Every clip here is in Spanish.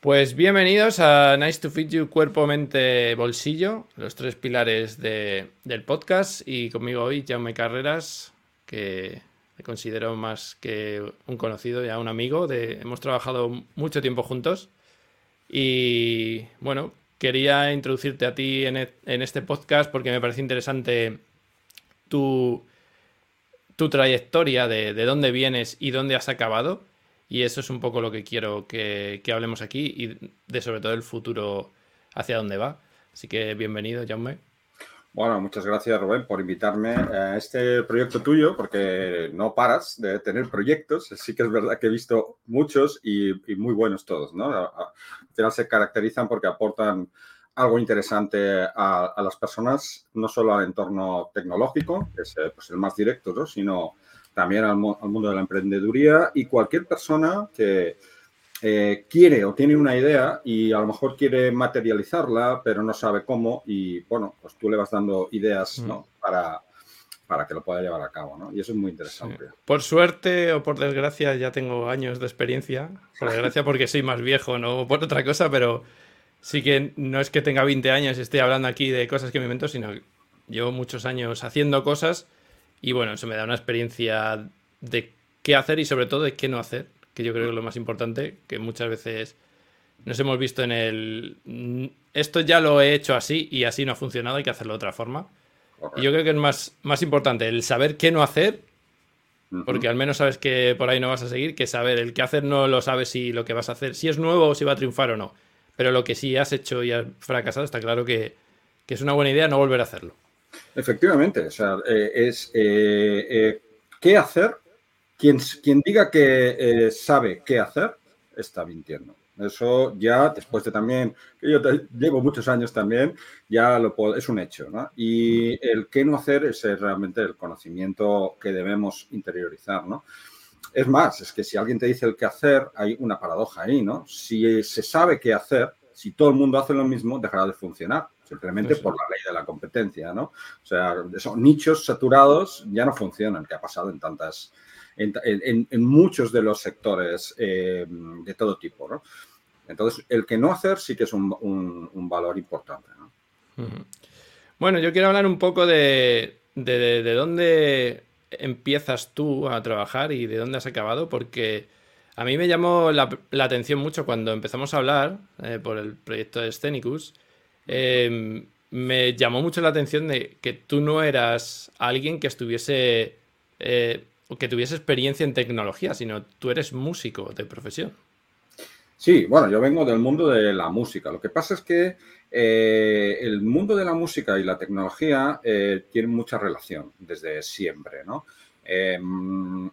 Pues bienvenidos a Nice to Fit You Cuerpo, Mente, Bolsillo, los tres pilares del podcast. Y conmigo hoy Jaume Carreras, que me considero más que un conocido, ya un amigo. De, hemos trabajado mucho tiempo juntos. Y bueno, quería introducirte a ti en, e, este podcast porque me parece interesante tu, tu trayectoria de, de dónde vienes y dónde has acabado y eso es un poco lo que quiero que, hablemos aquí y de sobre todo el futuro hacia dónde va. Así que bienvenido, Jaume. Bueno, muchas gracias, Rubén, por invitarme a este proyecto tuyo, porque no paras de tener proyectos. Sí que es verdad que he visto muchos y, muy buenos todos, ¿no? Al final se caracterizan porque aportan algo interesante a, las personas, no solo al entorno tecnológico, que es eh, pues, el más directo, ¿no? sino también al, mundo de la emprendeduría y cualquier persona que eh, quiere o tiene una idea y a lo mejor quiere materializarla, pero no sabe cómo y bueno, pues tú le vas dando ideas ¿no? Mm. para, para que lo pueda llevar a cabo, ¿no? Y eso es muy interesante. Por suerte o por desgracia ya tengo años de experiencia. Por desgracia porque soy más viejo, no por otra cosa, pero sí que no es que tenga 20 años y esté hablando aquí de cosas que me invento, sino que llevo muchos años haciendo cosas y bueno, eso me da una experiencia de qué hacer y sobre todo de qué no hacer, que yo creo que es lo más importante, que muchas veces nos hemos visto en el... Esto ya lo he hecho así y así no ha funcionado, hay que hacerlo de otra forma. Y yo creo que es más, más importante el saber qué no hacer, porque al menos sabes que por ahí no vas a seguir, que saber el qué hacer no lo sabes si lo que vas a hacer, si es nuevo o si va a triunfar o no. Pero lo que sí has hecho y has fracasado, está claro que, que es una buena idea no volver a hacerlo. Efectivamente, o sea, eh, es eh, eh, qué hacer. Quien, quien diga que sabe qué hacer, está mintiendo. Eso ya, después de también, yo llevo muchos años también, ya lo es un hecho. ¿no? Y el qué no hacer es realmente el conocimiento que debemos interiorizar. ¿no? Es más, es que si alguien te dice el qué hacer, hay una paradoja ahí. ¿no? Si se sabe qué hacer, si todo el mundo hace lo mismo, dejará de funcionar simplemente por la ley de la competencia, ¿no? O sea, esos nichos saturados ya no funcionan, que ha pasado en tantas, en, muchos de los sectores eh, de todo tipo, ¿no? Entonces, el que no hacer sí que es un, valor importante, ¿no? Bueno, yo quiero hablar un poco de, de, dónde empiezas tú a trabajar y de dónde has acabado, porque a mí me llamó la, atención mucho cuando empezamos a hablar eh, por el proyecto de Scenicus, Em, me llamó mucho la atención de que tú no eras alguien que estuviese, eh, que tuviese experiencia en tecnología, sino tú eres músico de profesión. Sí, bueno, yo vengo del mundo de la música. Lo que pasa es que eh, el mundo de la música y la tecnología eh, tienen mucha relación desde siempre, ¿no? Em,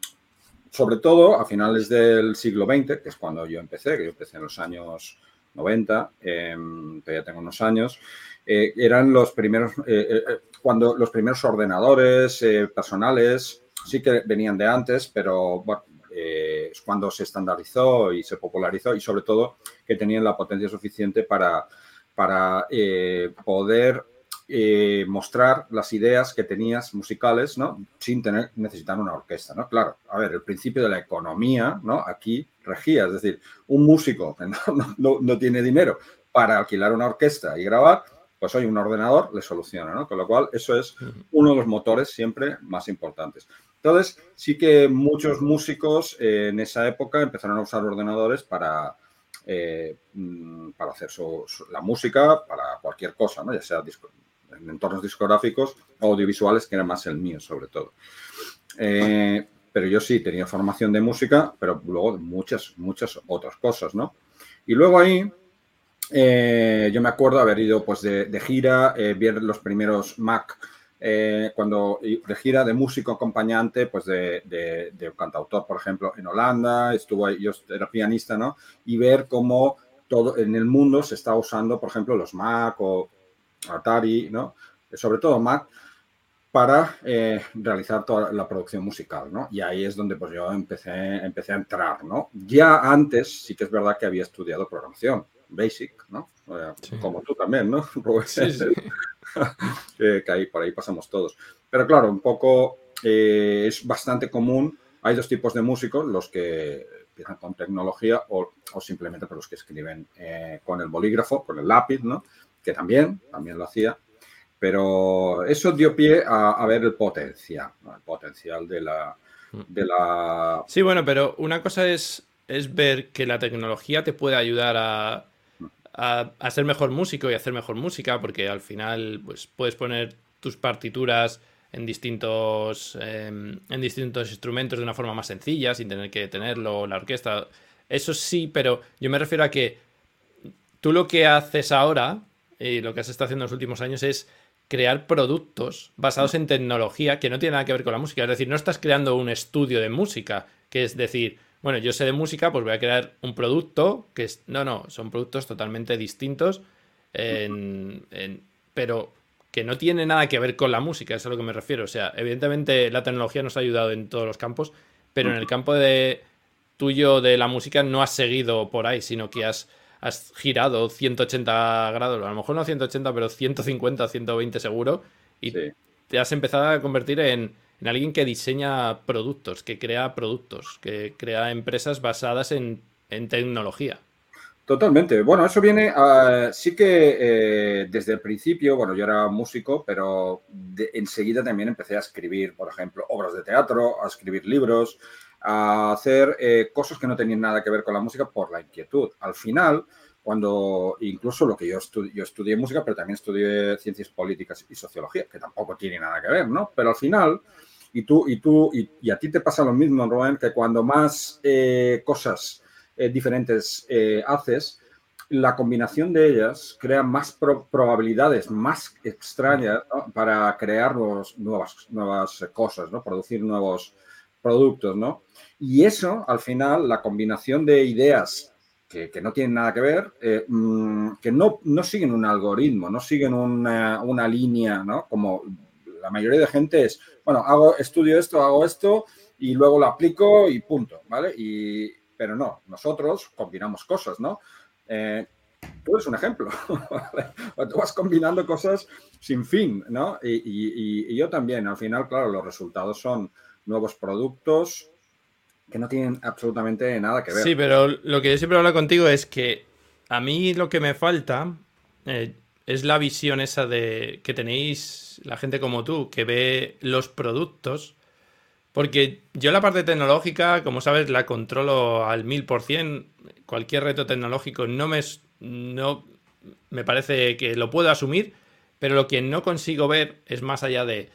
sobre todo a finales del siglo XX, que es cuando yo empecé, que yo empecé en los años 90, em, todavía tengo unos años, eh, eran los primeros, eh, eh, cuando los primeros ordenadores personales sí que venían de antes, pero es cuando se estandarizó y se popularizó y sobre todo que tenían la potencia suficiente para, para poder mostrar las ideas que tenías musicales, ¿no? Sin tener, necesitar una orquesta, ¿no? Claro, a ver, el principio de la economía, ¿no? Aquí regía, es decir, un músico que no, tiene dinero para alquilar una orquesta y grabar, pues hoy un ordenador le soluciona, ¿no? Con lo cual, eso es uno de los motores siempre más importantes. Entonces, sí que muchos músicos eh, en esa época empezaron a usar ordenadores para, eh, mm, para hacer la música, para cualquier cosa, ¿no? Ya sea en entornos discográficos audiovisuales, que era más el mío sobre todo. Eh, pero yo sí tenía formación de música, pero luego muchas, muchas otras cosas, ¿no? Y luego ahí, eh, yo me acuerdo haber ido pues de, gira, eh, ver los primeros Mac, cuando de gira de músico acompañante, pues de, de, cantautor, por ejemplo, en Holanda, estuvo yo era pianista, ¿no? Y ver cómo todo en el mundo se está usando, por ejemplo, los Mac o Atari, ¿no? Sobre todo Mac, para eh, realizar toda la producción musical, ¿no? Y ahí es donde pues yo empecé, empecé a entrar, ¿no? Ya antes sí que es verdad que había estudiado programación, Basic, ¿no? Como tú también, ¿no? Sí, sí. que ahí, por ahí pasamos todos. Pero claro, un poco eh, es bastante común, hay dos tipos de músicos, los que empiezan con tecnología o, simplemente por los que escriben eh, con el bolígrafo, con el lápiz, ¿no? Que también, también lo hacía. Pero eso dio pie a, ver el potencial, el potencial de la, de la... Sí, bueno, pero una cosa es, es ver que la tecnología te puede ayudar a, a, ser mejor músico y hacer mejor música, porque al final pues, puedes poner tus partituras en distintos, em, en distintos instrumentos de una forma más sencilla, sin tener que tenerlo, la orquesta. Eso sí, pero yo me refiero a que tú lo que haces ahora y lo que has estado haciendo en los últimos años es crear productos basados en tecnología que no tiene nada que ver con la música. Es decir, no estás creando un estudio de música, que es decir, bueno, yo sé de música, pues voy a crear un producto que es... No, no, son productos totalmente distintos, pero que no tiene nada que ver con la música, es a lo que me refiero. O sea, evidentemente la tecnología nos ha ayudado en todos los campos, pero en el campo de tuyo de la música no has seguido por ahí, sino que has, has girado 180 grados, a lo mejor no 180, pero 150, 120 seguro, y te has empezado a convertir en en alguien que diseña productos, que crea productos, que crea empresas basadas en, tecnología. Totalmente. Bueno, eso viene, a, sí que eh, desde el principio, bueno, yo era músico, pero enseguida también empecé a escribir, por ejemplo, obras de teatro, a escribir libros, a hacer eh, cosas que no tenían nada que ver con la música por la inquietud. Al final, cuando incluso lo que yo, yo estudié música, pero también estudié ciencias políticas y sociología, que tampoco tiene nada que ver, ¿no? Pero al final, y tú, y tú, y, a ti te pasa lo mismo, Rubén, que cuando más eh, cosas eh, diferentes eh, haces, la combinación de ellas crea más probabilidades más extrañas para crear nuevas, nuevas cosas, ¿no? Producir nuevos productos, ¿no? Y eso, al final, la combinación de ideas que, no tienen nada que ver, eh, mm, que no, siguen un algoritmo, no siguen una, línea, ¿no? Como la mayoría de gente es, bueno, hago, estudio esto, hago esto y luego lo aplico y punto, ¿vale? Y, pero no, nosotros combinamos cosas, ¿no? Eh, tú eres un ejemplo, Tú vas combinando cosas sin fin, ¿no? Y yo también, al final, claro, los resultados son nuevos productos, que no tienen absolutamente nada que ver. Sí, pero lo que yo siempre hablo contigo es que a mí lo que me falta eh, es la visión esa de que tenéis la gente como tú, que ve los productos. Porque yo la parte tecnológica, como sabes, la controlo al mil por cien. Cualquier reto tecnológico no me, no me parece que lo puedo asumir, pero lo que no consigo ver es más allá de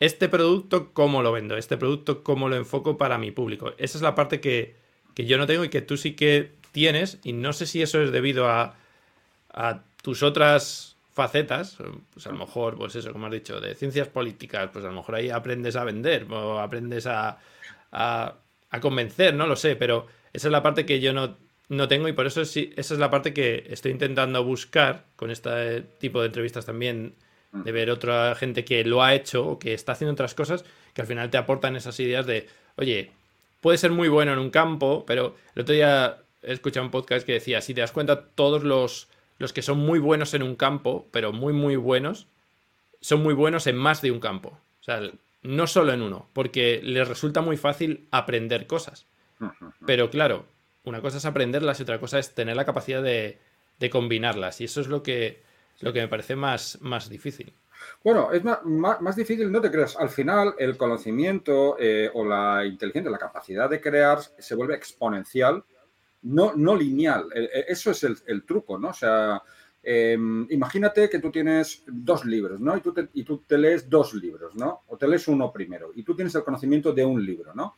este producto, ¿cómo lo vendo? Este producto, ¿cómo lo enfoco para mi público? Esa es la parte que, yo no tengo y que tú sí que tienes y no sé si eso es debido a, tus otras facetas, pues a lo mejor, pues eso, como has dicho, de ciencias políticas, pues a lo mejor ahí aprendes a vender o aprendes a, a, convencer, no lo sé, pero esa es la parte que yo no, no tengo y por eso sí, esa es la parte que estoy intentando buscar con este tipo de entrevistas también de ver otra gente que lo ha hecho o que está haciendo otras cosas que al final te aportan esas ideas de, oye, puede ser muy bueno en un campo, pero el otro día he escuchado un podcast que decía, si te das cuenta, todos los, los que son muy buenos en un campo, pero muy, muy buenos, son muy buenos en más de un campo. O sea, no solo en uno, porque les resulta muy fácil aprender cosas. Pero claro, una cosa es aprenderlas y otra cosa es tener la capacidad de, de combinarlas. Y eso es lo que, lo que me parece más, más difícil. Bueno, es más, más, difícil, no te creas. Al final, el conocimiento eh, o la inteligencia, la capacidad de crear se vuelve exponencial, no, no lineal. E, e, eso es el, truco, ¿no? O sea, em, imagínate que tú tienes dos libros, ¿no? Y tú, te, y tú te lees dos libros, ¿no? O te lees uno primero y tú tienes el conocimiento de un libro, ¿no?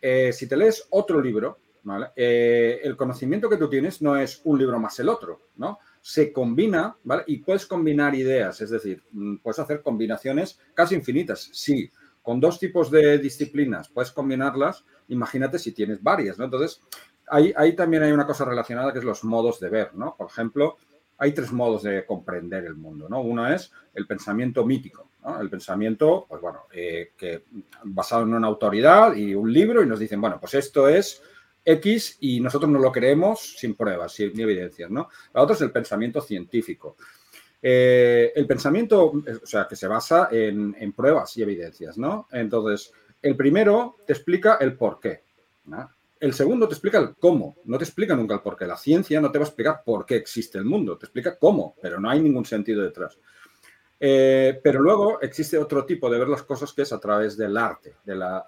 Eh, si te lees otro libro, ¿vale? Eh, el conocimiento que tú tienes no es un libro más el otro, ¿no? Se combina. Y puedes combinar ideas, es decir, mm, puedes hacer combinaciones casi infinitas. Sí, con dos tipos de disciplinas puedes combinarlas, imagínate si tienes varias, ¿no? Entonces, ahí, ahí también hay una cosa relacionada que es los modos de ver, ¿no? Por ejemplo, hay tres modos de comprender el mundo, ¿no? Uno es el pensamiento mítico. El pensamiento, pues bueno, eh, que basado en una autoridad y un libro y nos dicen, bueno, pues esto es X y nosotros no lo creemos sin pruebas, sin evidencias, ¿no? La otra es el pensamiento científico. Eh, el pensamiento, o sea, que se basa en, pruebas y evidencias, ¿no? Entonces, el primero te explica el por qué. El segundo te explica el cómo, no te explica nunca el por qué. La ciencia no te va a explicar por qué existe el mundo, te explica cómo, pero no hay ningún sentido detrás. Eh, pero luego existe otro tipo de ver las cosas que es a través del arte.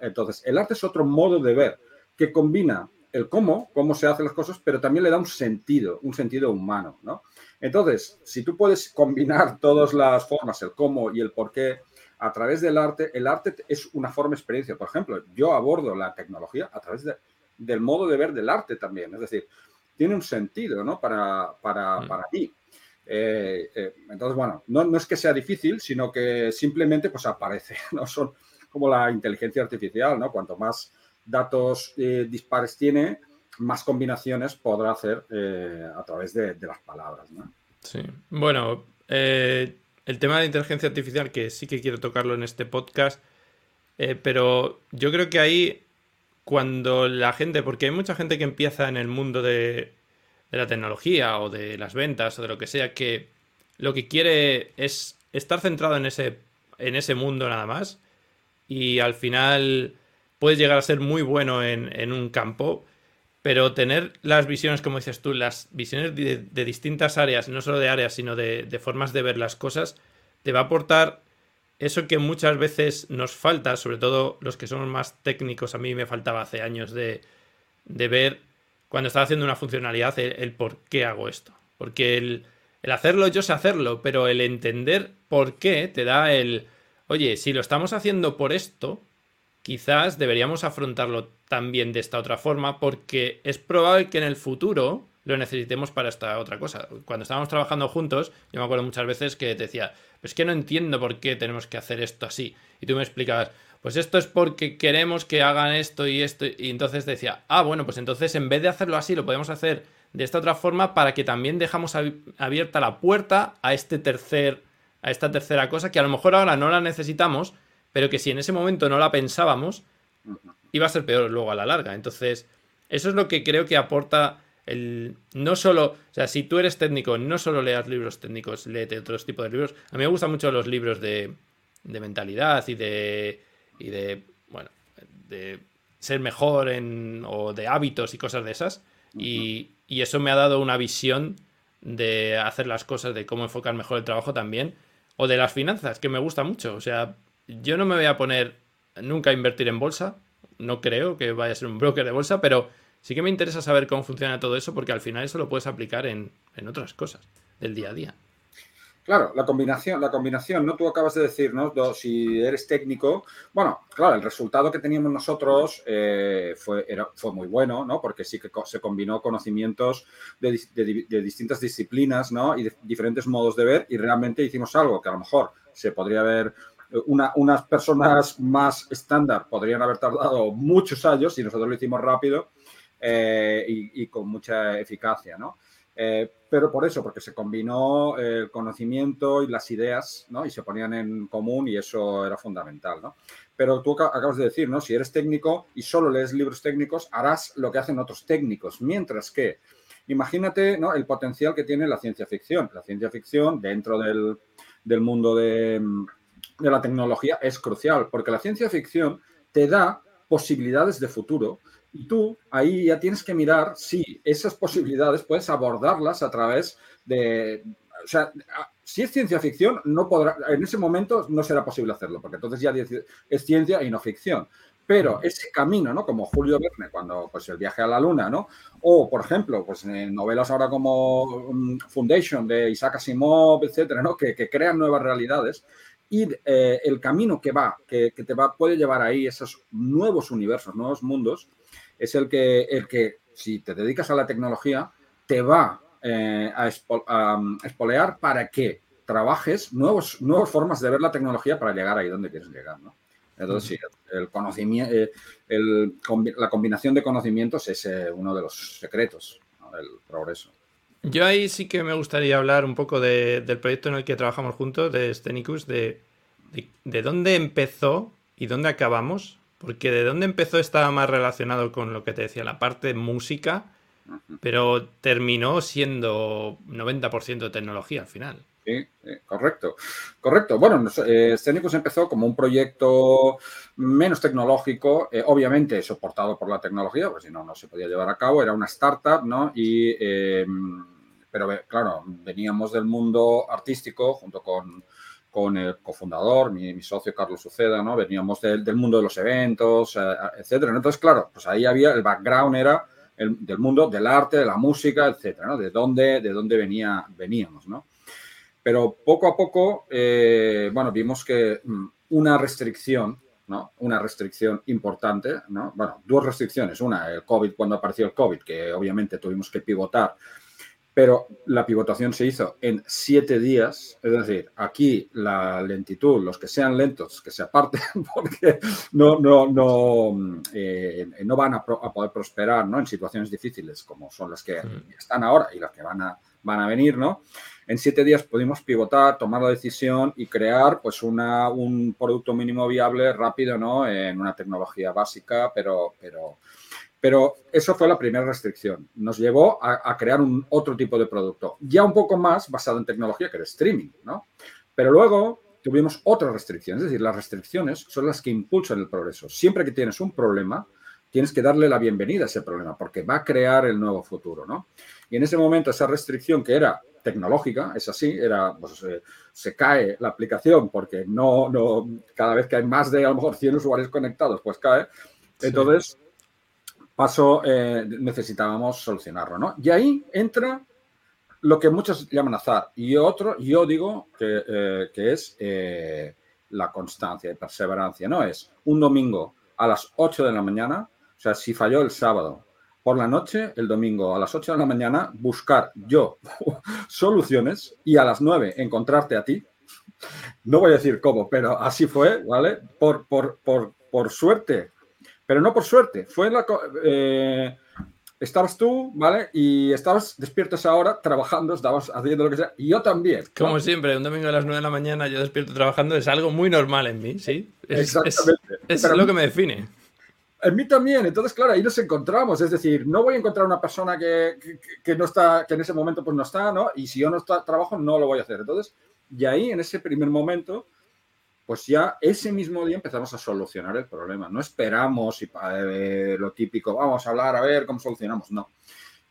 Entonces, el arte es otro modo de ver que combina el cómo, cómo se hacen las cosas, pero también le da un sentido, un sentido humano, ¿no? Entonces, si tú puedes combinar todas las formas, el cómo y el por qué, a través del arte, el arte es una forma de experiencia. Por ejemplo, yo abordo la tecnología a través de, del modo de ver del arte también. Es decir, tiene un sentido ¿no? para, para, mm. para mí. Eh, eh, entonces, bueno, no, no, es que sea difícil, sino que simplemente pues aparece. ¿no? Son como la inteligencia artificial, ¿no? Cuanto más datos eh, dispares tiene, más combinaciones podrá hacer a través de, de, las palabras. ¿no? Sí. Bueno, el tema de inteligencia artificial, que sí que quiero tocarlo en este podcast, pero yo creo que ahí cuando la gente, porque hay mucha gente que empieza en el mundo de, la tecnología o de las ventas o de lo que sea, que lo que quiere es estar centrado en ese, en ese mundo nada más y al final puedes llegar a ser muy bueno en, un campo, pero tener las visiones, como dices tú, las visiones de, distintas áreas, no solo de áreas, sino de, formas de ver las cosas, te va a aportar eso que muchas veces nos falta, sobre todo los que somos más técnicos, a mí me faltaba hace años de, ver cuando estaba haciendo una funcionalidad el, por qué hago esto. Porque el, hacerlo, yo sé hacerlo, pero el entender por qué te da el, oye, si lo estamos haciendo por esto, quizás deberíamos afrontarlo también de esta otra forma, porque es probable que en el futuro lo necesitemos para esta otra cosa. Cuando estábamos trabajando juntos, yo me acuerdo muchas veces que te decía, es que no entiendo por qué tenemos que hacer esto así. Y tú me explicabas, pues esto es porque queremos que hagan esto y esto. Y entonces decía, ah, bueno, pues entonces en vez de hacerlo así, lo podemos hacer de esta otra forma para que también dejamos abierta la puerta a este tercer, a esta tercera cosa que a lo mejor ahora no la necesitamos, pero que si en ese momento no la pensábamos, iba a ser peor luego a la larga. Entonces, eso es lo que creo que aporta el, no solo, o sea, si tú eres técnico, no solo leas libros técnicos, léete otros tipos de libros. A mí me gustan mucho los libros de, de mentalidad y de, y de, bueno, de ser mejor en, o de hábitos y cosas de esas. y, y, eso me ha dado una visión de hacer las cosas, de cómo enfocar mejor el trabajo también. O de las finanzas, que me gusta mucho. O sea, yo no me voy a poner nunca a invertir en bolsa. No creo que vaya a ser un broker de bolsa, pero sí que me interesa saber cómo funciona todo eso porque al final eso lo puedes aplicar en, otras cosas del día a día. Claro, la combinación, la combinación, ¿no? Tú acabas de decir, ¿no? Si eres técnico, bueno, claro, el resultado que teníamos nosotros eh, fue, fue muy bueno, ¿no? Porque sí que se combinó conocimientos de, distintas disciplinas, ¿no? Y de diferentes modos de ver y realmente hicimos algo que a lo mejor se podría haber, una, unas personas más estándar podrían haber tardado muchos años y nosotros lo hicimos rápido eh, y, con mucha eficacia, ¿no? Eh, pero por eso, porque se combinó el conocimiento y las ideas, ¿no? Y se ponían en común y eso era fundamental, ¿no? Pero tú acabas de decir, ¿no? Si eres técnico y solo lees libros técnicos, harás lo que hacen otros técnicos, mientras que imagínate ¿no? el potencial que tiene la ciencia ficción. La ciencia ficción dentro del, del mundo de, de, la tecnología es crucial, porque la ciencia ficción te da posibilidades de futuro y tú ahí ya tienes que mirar si esas posibilidades puedes abordarlas a través de... O sea, si es ciencia ficción, no podrá, en ese momento no será posible hacerlo, porque entonces ya es ciencia y no ficción. Pero ese camino, ¿no? Como Julio Verne, cuando pues el viaje a la luna, ¿no? O, por ejemplo, pues en novelas ahora como mm, Foundation de Isaac Asimov, etcétera, ¿no? Que, que crean nuevas realidades y eh, el camino que va, que, te va, puede llevar ahí esos nuevos universos, nuevos mundos, es el que, el que si te dedicas a la tecnología, te va eh, a, espolear para que trabajes nuevos, nuevas formas de ver la tecnología para llegar ahí donde quieres llegar, ¿no? Entonces, el conocimiento, eh, la combinación de conocimientos es eh, uno de los secretos del progreso. Yo ahí sí que me gustaría hablar un poco del proyecto en el que trabajamos juntos, de Stenicus, de, de dónde empezó y dónde acabamos porque de dónde empezó estaba más relacionado con lo que te decía, la parte música, pero terminó siendo 90% de tecnología al final. Sí, correcto. Correcto. Bueno, eh, empezó como un proyecto menos tecnológico, eh, obviamente soportado por la tecnología, porque si no, no se podía llevar a cabo. Era una startup, ¿no? Y, eh, pero claro, veníamos del mundo artístico junto con, con el cofundador, mi, socio Carlos Suceda, ¿no? Veníamos del, mundo de los eventos, eh, etcétera. Entonces, claro, pues ahí había, el background era el, del mundo del arte, de la música, etcétera, ¿no? De dónde, de dónde venía, veníamos, ¿no? Pero poco a poco, eh, bueno, vimos que mm, una restricción, ¿no? Una restricción importante, ¿no? Bueno, dos restricciones. Una, el COVID, cuando apareció el COVID, que obviamente tuvimos que pivotar, pero la pivotación se hizo en siete días. Es decir, aquí la lentitud, los que sean lentos, que se aparten, porque no, no, no, eh, no van a, poder prosperar, ¿no? En situaciones difíciles como son las que están ahora y las que van a, van a venir, ¿no? En siete días pudimos pivotar, tomar la decisión y crear pues una, un producto mínimo viable rápido, ¿no? En una tecnología básica, pero, pero, pero eso fue la primera restricción. Nos llevó a, crear un otro tipo de producto, ya un poco más basado en tecnología, que era streaming, ¿no? Pero luego tuvimos otras restricciones, es decir, las restricciones son las que impulsan el progreso. Siempre que tienes un problema, tienes que darle la bienvenida a ese problema, porque va a crear el nuevo futuro, ¿no? Y en ese momento esa restricción que era tecnológica, es así, era, pues, eh, se cae la aplicación porque no, no, cada vez que hay más de a lo mejor 100 usuarios conectados, pues cae. Entonces, paso, eh, necesitábamos solucionarlo, ¿no? Y ahí entra lo que muchos llaman azar y otro, yo digo que, eh, que es la constancia y perseverancia, ¿no? Es un domingo a las 8 de la mañana, sea, si falló el sábado por la noche, el domingo a las 8 de la mañana, buscar yo soluciones y a las 9 encontrarte a ti. No voy a decir cómo, pero así fue, ¿vale? Por, por, por, por suerte, pero no por suerte, fue la... Eh, estabas tú, ¿vale? Y estabas despiertos ahora trabajando, estabas haciendo lo que sea, y yo también. Como siempre, un domingo a las 9 de la mañana yo despierto trabajando, es algo muy normal en mí, ¿sí? Exactamente. Es, es lo que me define. En mí también. Entonces, claro, ahí nos encontramos. Es decir, no voy a encontrar una persona que, que, no está, que en ese momento pues no está, ¿no? Y si yo no está, trabajo, no lo voy a hacer. Entonces, y ahí, en ese primer momento, pues ya ese mismo día empezamos a solucionar el problema. No esperamos y eh, lo típico, vamos a hablar a ver cómo solucionamos. No.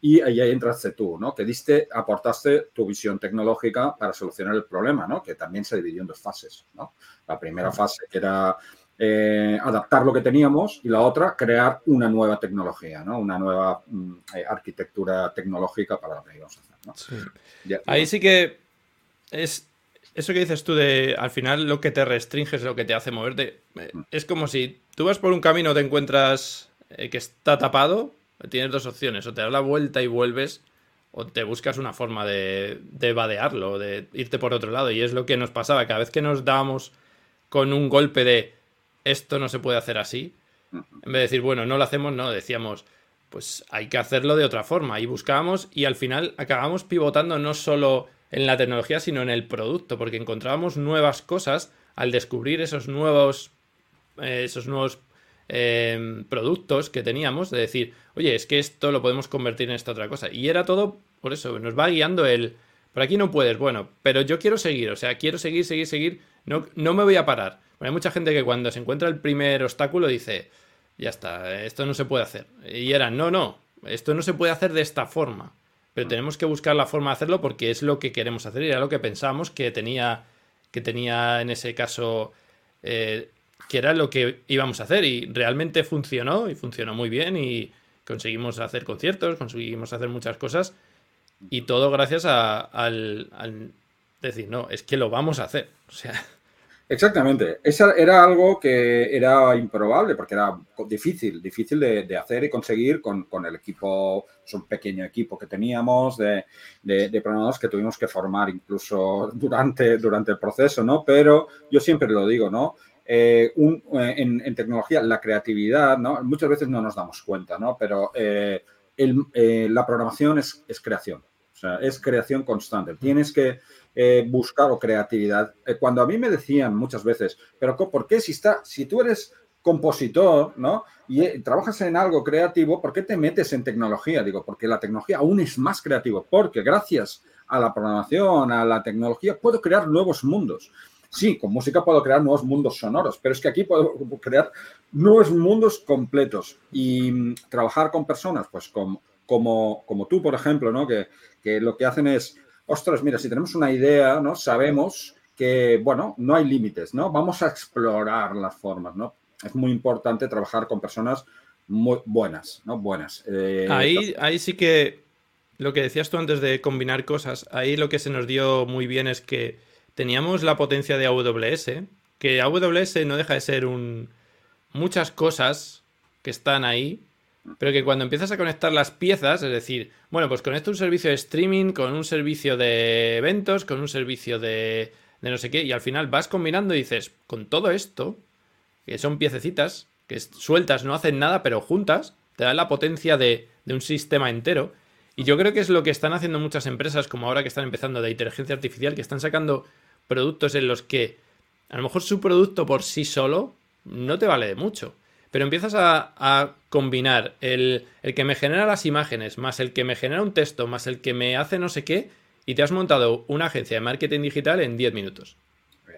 Y ahí entraste tú, ¿no? Que diste, aportaste tu visión tecnológica para solucionar el problema, ¿no? Que también se dividió en dos fases, ¿no? La primera fase que era eh, adaptar lo que teníamos y la otra, crear una nueva tecnología, ¿no? una nueva mm, eh, arquitectura tecnológica para lo que íbamos a hacer. Ahí sí que es eso que dices tú de al final lo que te restringe es lo que te hace moverte. Eh, mm. Es como si tú vas por un camino, te encuentras que está tapado, tienes dos opciones, o te das la vuelta y vuelves, o te buscas una forma de, de vadearlo, de irte por otro lado. Y es lo que nos pasaba, cada vez que nos dábamos con un golpe de esto no se puede hacer así. En vez de decir, bueno, no lo hacemos, no, decíamos, pues hay que hacerlo de otra forma. Y buscábamos y al final acabamos pivotando no solo en la tecnología, sino en el producto, porque encontrábamos nuevas cosas al descubrir esos nuevos, eh, esos nuevos eh, productos que teníamos, de decir, oye, es que esto lo podemos convertir en esta otra cosa. Y era todo, por eso, nos va guiando el, por aquí no puedes, bueno, pero yo quiero seguir, o sea, quiero seguir, seguir, seguir, no, no me voy a parar hay mucha gente que cuando se encuentra el primer obstáculo dice, ya está, esto no se puede hacer. Y era, no, no, esto no se puede hacer de esta forma. Pero tenemos que buscar la forma de hacerlo porque es lo que queremos hacer y era lo que pensamos que tenía, que tenía en ese caso, eh, que era lo que íbamos a hacer. Y realmente funcionó y funcionó muy bien y conseguimos hacer conciertos, conseguimos hacer muchas cosas. Y todo gracias al, al decir, no, es que lo vamos a hacer. O sea, Exactamente. Esa era algo que era improbable porque era difícil, difícil de, hacer y conseguir con, el equipo, es un pequeño equipo que teníamos de, de, programadores que tuvimos que formar incluso durante, durante el proceso, ¿no? Pero yo siempre lo digo, ¿no? Eh, eh, en, tecnología, la creatividad, ¿no? Muchas veces no nos damos cuenta, ¿no? Pero eh, la programación es, es creación, o sea, es creación constante. Tienes que eh, buscar o creatividad. Eh, cuando a mí me decían muchas veces, pero ¿por qué si, está, si tú eres compositor, ¿no? Y eh, trabajas en algo creativo, ¿por qué te metes en tecnología? Digo, porque la tecnología aún es más creativo, porque gracias a la programación, a la tecnología, puedo crear nuevos mundos. Sí, con música puedo crear nuevos mundos sonoros, pero es que aquí puedo crear nuevos mundos completos y mm, trabajar con personas, pues como, como, como tú, por ejemplo, ¿no? Que, que lo que hacen es, ostras, mira, si tenemos una idea, ¿no? Sabemos que, bueno, no hay límites, ¿no? Vamos a explorar las formas, ¿no? Es muy importante trabajar con personas muy buenas, ¿no? Buenas. Eh, ahí, ahí sí que lo que decías tú antes de combinar cosas, ahí lo que se nos dio muy bien es que teníamos la potencia de AWS, que AWS no deja de ser un muchas cosas que están ahí, pero que cuando empiezas a conectar las piezas, es decir, bueno, pues conecto un servicio de streaming con un servicio de eventos, con un servicio de, de no sé qué, y al final vas combinando y dices, con todo esto, que son piececitas, que sueltas no hacen nada, pero juntas, te dan la potencia de, de un sistema entero. Y yo creo que es lo que están haciendo muchas empresas, como ahora que están empezando de inteligencia artificial, que están sacando productos en los que a lo mejor su producto por sí solo no te vale de mucho. Pero empiezas a, combinar el, que me genera las imágenes, más el que me genera un texto, más el que me hace no sé qué, y te has montado una agencia de marketing digital en 10 minutos.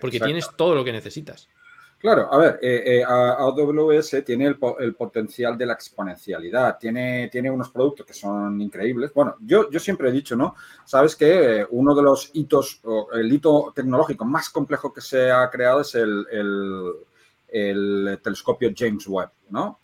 Porque tienes todo lo que necesitas. Claro, a ver, eh, eh, AWS tiene el, potencial de la exponencialidad, tiene, tiene unos productos que son increíbles. Bueno, yo, yo siempre he dicho, ¿no? Sabes que eh, uno de los hitos, el hito tecnológico más complejo que se ha creado es el, el, telescopio James Webb, ¿no?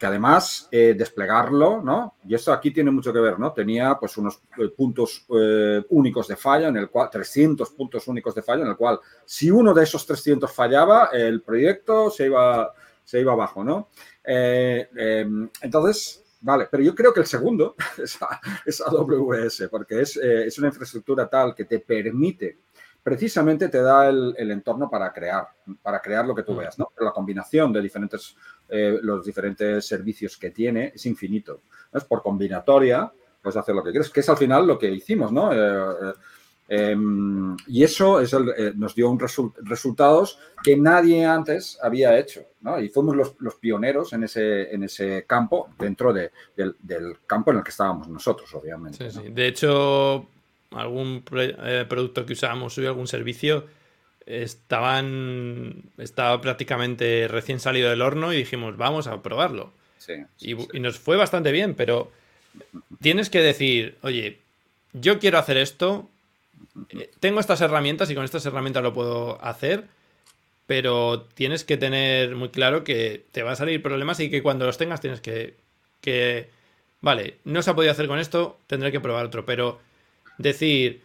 que además eh, desplegarlo, ¿no? Y eso aquí tiene mucho que ver, ¿no? Tenía pues unos eh, puntos eh, únicos de falla, en el cual, 300 puntos únicos de falla, en el cual si uno de esos 300 fallaba, el proyecto se iba, se iba abajo, ¿no? Em, entonces, vale, pero yo creo que el segundo es, AWS, porque es, es una infraestructura tal que te permite precisamente te da el, entorno para crear, para crear lo que tú mm. veas, ¿no? la combinación de diferentes, eh, los diferentes servicios que tiene es infinito. Es por combinatoria, puedes hacer lo que quieres, que es al final lo que hicimos, ¿no? Eh, eh, em, y eso es nos dio un resultados que nadie antes había hecho, ¿no? Y fuimos los, pioneros en ese, en ese campo, dentro del, campo en el que estábamos nosotros, obviamente. Sí, sí. De hecho, algún eh, producto que usábamos o algún servicio, estaban estaba prácticamente recién salido del horno y dijimos, vamos a probarlo. y, nos fue bastante bien, pero tienes que decir, oye, yo quiero hacer esto, eh, tengo estas herramientas y con estas herramientas lo puedo hacer, pero tienes que tener muy claro que te van a salir problemas y que cuando los tengas tienes que, que, vale, no se ha podido hacer con esto, tendré que probar otro, pero decir,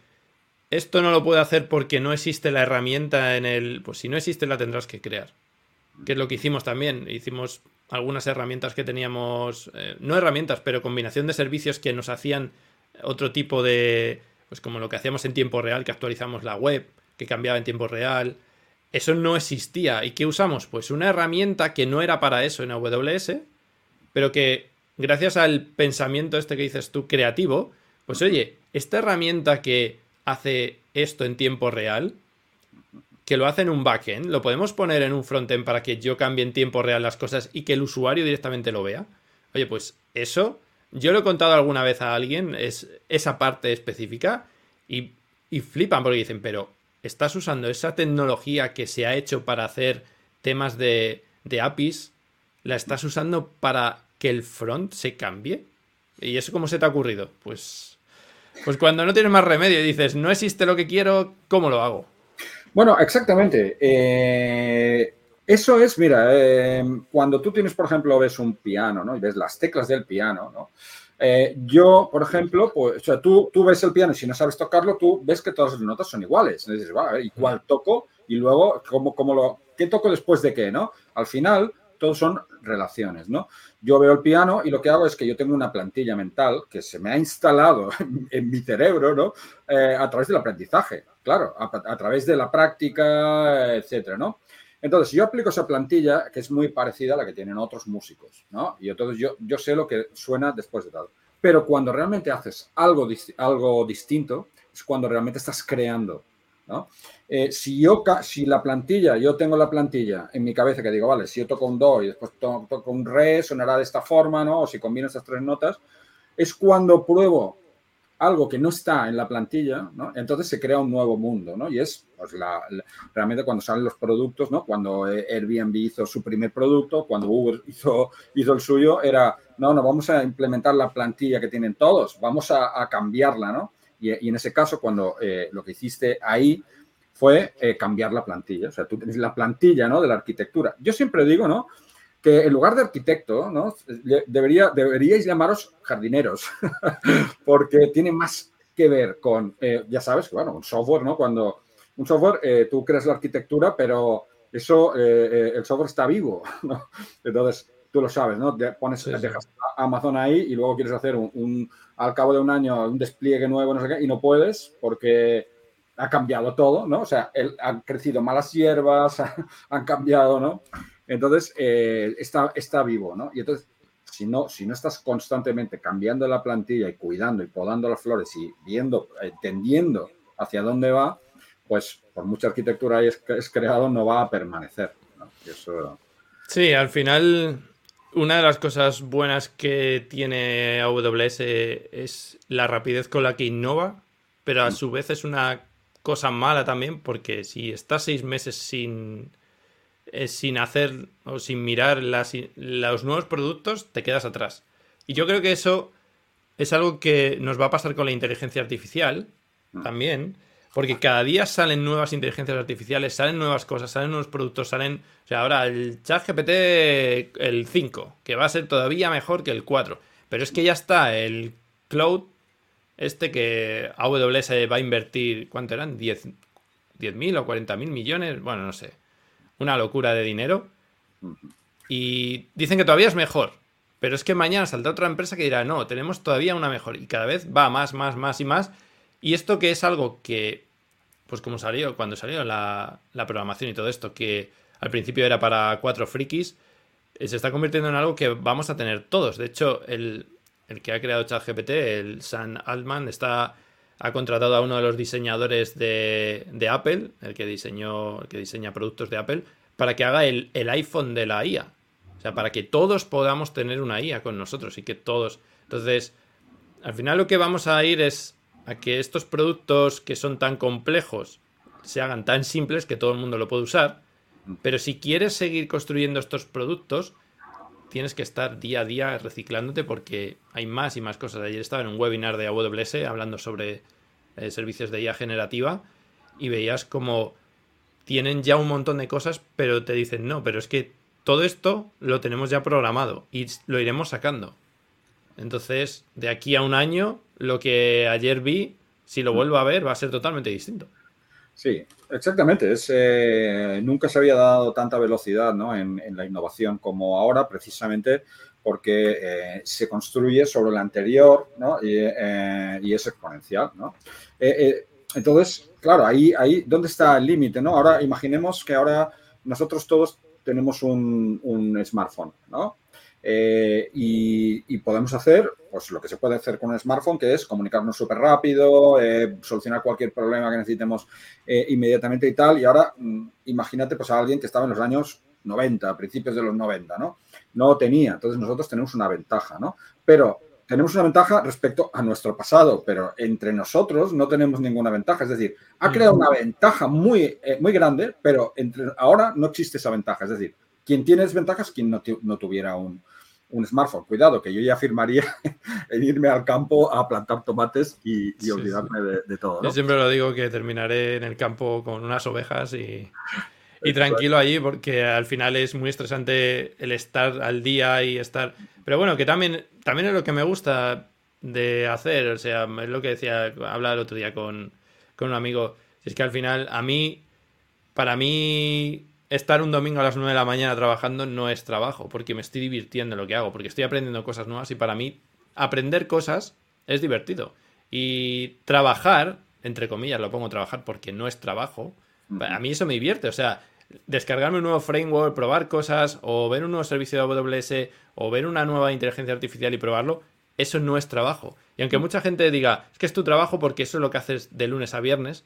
esto no lo puedo hacer porque no existe la herramienta en el... Pues si no existe la tendrás que crear. Que es lo que hicimos también. Hicimos algunas herramientas que teníamos, eh, no herramientas, pero combinación de servicios que nos hacían otro tipo de, pues como lo que hacíamos en tiempo real, que actualizamos la web, que cambiaba en tiempo real. Eso no existía. ¿Y qué usamos? Pues una herramienta que no era para eso en AWS, pero que gracias al pensamiento este que dices tú creativo, pues oye, esta herramienta que hace esto en tiempo real, que lo hace en un backend, lo podemos poner en un frontend para que yo cambie en tiempo real las cosas y que el usuario directamente lo vea. Oye, pues eso, yo lo he contado alguna vez a alguien, es esa parte específica, y, y flipan porque dicen, pero estás usando esa tecnología que se ha hecho para hacer temas de, de APIs, la estás usando para que el front se cambie. ¿Y eso cómo se te ha ocurrido? Pues pues cuando no tienes más remedio y dices, no existe lo que quiero, ¿cómo lo hago? Bueno, exactamente. Eh, eso es, mira, eh, cuando tú tienes, por ejemplo, ves un piano, ¿no? Y ves las teclas del piano, ¿no? Eh, yo, por ejemplo, pues, o sea, tú, tú ves el piano y si no sabes tocarlo, tú ves que todas las notas son iguales. Entonces, va, ¿y cuál toco? Y luego, ¿cómo, cómo lo, ¿qué toco después de qué, no? Al final, todos son relaciones, ¿no? Yo veo el piano y lo que hago es que yo tengo una plantilla mental que se me ha instalado en, mi cerebro, ¿no? Eh, a través del aprendizaje, claro, a, través de la práctica, etcétera, ¿no? Entonces, yo aplico esa plantilla que es muy parecida a la que tienen otros músicos, ¿no? Y entonces yo, yo sé lo que suena después de tal. Pero cuando realmente haces algo, algo distinto, es cuando realmente estás creando eh, si yo, si la plantilla, yo tengo la plantilla en mi cabeza que digo, vale, si yo toco un do y después toco un re, sonará de esta forma, ¿no? O si combino estas tres notas, es cuando pruebo algo que no está en la plantilla, ¿no? entonces se crea un nuevo mundo, ¿no? Y es pues, la, realmente cuando salen los productos, ¿no? Cuando Airbnb hizo su primer producto, cuando Uber hizo, hizo el suyo, era, no, no, vamos a implementar la plantilla que tienen todos, vamos a, cambiarla, ¿no? Y, en ese caso, cuando eh, lo que hiciste ahí fue eh, cambiar la plantilla, o sea, tú tienes la plantilla, ¿no? De la arquitectura. Yo siempre digo, ¿no? que en lugar de arquitecto, ¿no? Debería, deberíais llamaros jardineros, porque tiene más que ver con, eh, ya sabes, bueno, un software, ¿no? Cuando un software, eh, tú creas la arquitectura, pero eso, eh, el software está vivo, ¿no? Entonces, tú lo sabes, ¿no? Pones, dejas Amazon ahí y luego quieres hacer un, al cabo de un año, un despliegue nuevo, no sé qué, y no puedes porque ha cambiado todo, ¿no? O sea, han crecido malas hierbas, han cambiado, ¿no? Entonces, eh, está, está vivo, ¿no? Y entonces, si no, si no estás constantemente cambiando la plantilla y cuidando y podando las flores y viendo, entendiendo hacia dónde va, pues por mucha arquitectura es, es creado, no va a permanecer. Sí, al final, una de las cosas buenas que tiene AWS es la rapidez con la que innova, pero a mm. su vez es una cosa mala también, porque si estás seis meses sin eh, sin hacer o sin mirar los nuevos productos, te quedas atrás. Y yo creo que eso es algo que nos va a pasar con la inteligencia artificial mm. también, porque cada día salen nuevas inteligencias artificiales, salen nuevas cosas, salen nuevos productos, salen... O sea, ahora el chat GPT, el 5, que va a ser todavía mejor que el 4. Pero es que ya está el cloud, este que AWS va a invertir, ¿cuánto eran? ¿10 mil o 40 mil millones? Bueno, no sé una locura de dinero. Y dicen que todavía es mejor. Pero es que mañana saldrá otra empresa que dirá, no, tenemos todavía una mejor. Y cada vez va más, más, más y más. Y esto que es algo que, pues como salió, cuando salió la, programación y todo esto, que al principio era para cuatro frikis, eh, se está convirtiendo en algo que vamos a tener todos. De hecho, el, el que ha creado ChatGPT, el Sam Altman, está ha contratado a uno de los diseñadores de, Apple, el que diseñó, el que diseña productos de Apple, para que haga el, iPhone de la IA. O sea, para que todos podamos tener una IA con nosotros y que todos. Entonces, al final lo que vamos a ir es a que estos productos que son tan complejos se hagan tan simples que todo el mundo lo puede usar. Pero si quieres seguir construyendo estos productos, tienes que estar día a día reciclándote porque hay más y más cosas. Ayer estaba en un webinar de AWS hablando sobre eh, servicios de IA generativa y veías como tienen ya un montón de cosas, pero te dicen, no, pero es que todo esto lo tenemos ya programado y lo iremos sacando. Entonces, de aquí a un año, lo que ayer vi, si lo vuelvo a ver, va a ser totalmente distinto. Sí, exactamente. Eh, nunca se había dado tanta velocidad en, la innovación como ahora, precisamente porque eh, se construye sobre la anterior eh, y, es exponencial. entonces, claro, ahí, ahí, ¿dónde está el límite? ¿no? Ahora, imaginemos que ahora nosotros todos tenemos un, un smartphone, ¿no? Eh, y, podemos hacer pues, lo que se puede hacer con un smartphone, que es comunicarnos súper rápido, eh, solucionar cualquier problema que necesitemos eh, inmediatamente y tal. Y ahora mm, imagínate pues, a alguien que estaba en los años 90, principios de los 90, ¿no? No tenía. Entonces nosotros tenemos una ventaja, ¿no? Pero tenemos una ventaja respecto a nuestro pasado, pero entre nosotros no tenemos ninguna ventaja. Es decir, ha creado una ventaja muy, muy grande, pero entre, ahora no existe esa ventaja. Es decir, quien tiene desventajas, quien no, no tuviera un, un smartphone. Cuidado, que yo ya firmaría en irme al campo a plantar tomates y, olvidarme De, todo. Yo siempre lo digo que terminaré en el campo con unas ovejas y, y tranquilo allí porque al final es muy estresante el estar al día y estar... Pero bueno, que también, también es lo que me gusta de hacer, o sea, es lo que decía, hablaba el otro día con, con un amigo, es que al final a mí, para mí estar un domingo a las 9 de la mañana trabajando no es trabajo, porque me estoy divirtiendo en lo que hago, porque estoy aprendiendo cosas nuevas y para mí aprender cosas es divertido. Y trabajar, entre comillas, lo pongo trabajar porque no es trabajo, a mí eso me divierte, o sea, descargarme un nuevo framework, probar cosas, o ver un nuevo servicio de AWS, o ver una nueva inteligencia artificial y probarlo, eso no es trabajo. Y aunque mucha gente diga, es que es tu trabajo porque eso es lo que haces de lunes a viernes,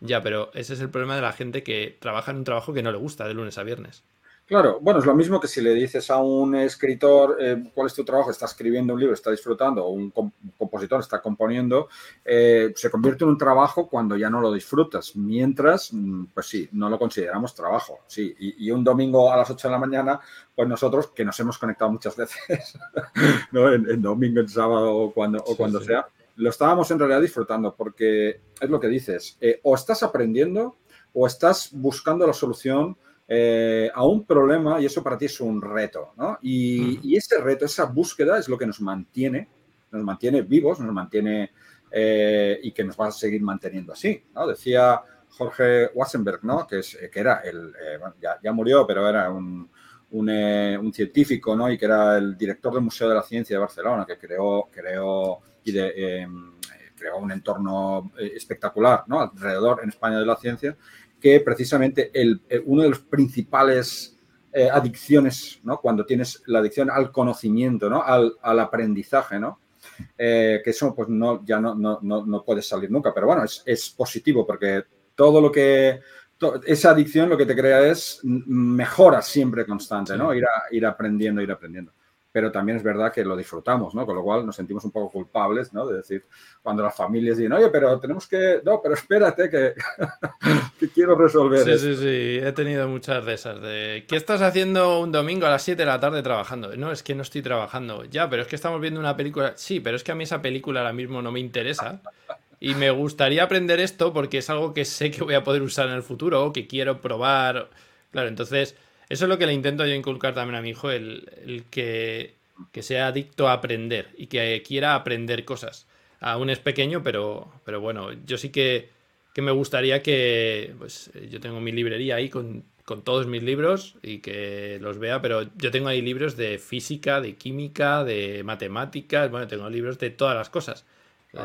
ya, pero ese es el problema de la gente que trabaja en un trabajo que no le gusta de lunes a viernes. Claro, bueno, es lo mismo que si le dices a un escritor eh, cuál es tu trabajo, está escribiendo un libro, está disfrutando, o un, compositor está componiendo, eh, se convierte en un trabajo cuando ya no lo disfrutas. Mientras, mm, pues sí, no lo consideramos trabajo. Sí, y, un domingo a las 8 de la mañana, pues nosotros, que nos hemos conectado muchas veces, ¿no? en, domingo, en sábado o cuando, o cuando sea, lo estábamos en realidad disfrutando, porque es lo que dices, eh, o estás aprendiendo o estás buscando la solución eh, a un problema y eso para ti es un reto, ¿no? Y, ese reto, esa búsqueda es lo que nos mantiene, nos mantiene vivos, nos mantiene eh, y que nos va a seguir manteniendo así, ¿no? Decía Jorge Wassenberg, ¿no? Que, es, que era el, eh, ya, murió, pero era un, un, científico, ¿no? Y que era el director del Museo de la Ciencia de Barcelona, que creó, creó y em, creó un entorno espectacular, ¿no? Alrededor en España de la ciencia que precisamente el, eh, uno de los principales eh, adicciones, ¿no? Cuando tienes la adicción al conocimiento, ¿no? Al, aprendizaje, ¿no? Eh, que eso pues no, ya no, no, no, puede salir nunca, pero bueno, es, es positivo porque todo lo que, esa adicción lo que te crea es mejora siempre constante, ¿no? Ir, ir aprendiendo, ir aprendiendo pero también es verdad que lo disfrutamos, ¿no? Con lo cual nos sentimos un poco culpables, ¿no? De decir, cuando las familias dicen, oye, pero tenemos que, no, pero espérate que, quiero resolver. Sí, sí, sí, he tenido muchas de esas, de, ¿qué estás haciendo un domingo a las 7 de la tarde trabajando? No, es que no estoy trabajando, ya, pero es que estamos viendo una película, sí, pero es que a mí esa película ahora mismo no me interesa. Y me gustaría aprender esto porque es algo que sé que voy a poder usar en el futuro, que quiero probar. Claro, entonces eso es lo que le intento yo inculcar también a mi hijo, el, que, sea adicto a aprender y que quiera aprender cosas. Aún es pequeño, pero, pero bueno, yo sí que, me gustaría que, pues yo tengo mi librería ahí con, todos mis libros y que los vea, pero yo tengo ahí libros de física, de química, de matemáticas, bueno, tengo libros de todas las cosas.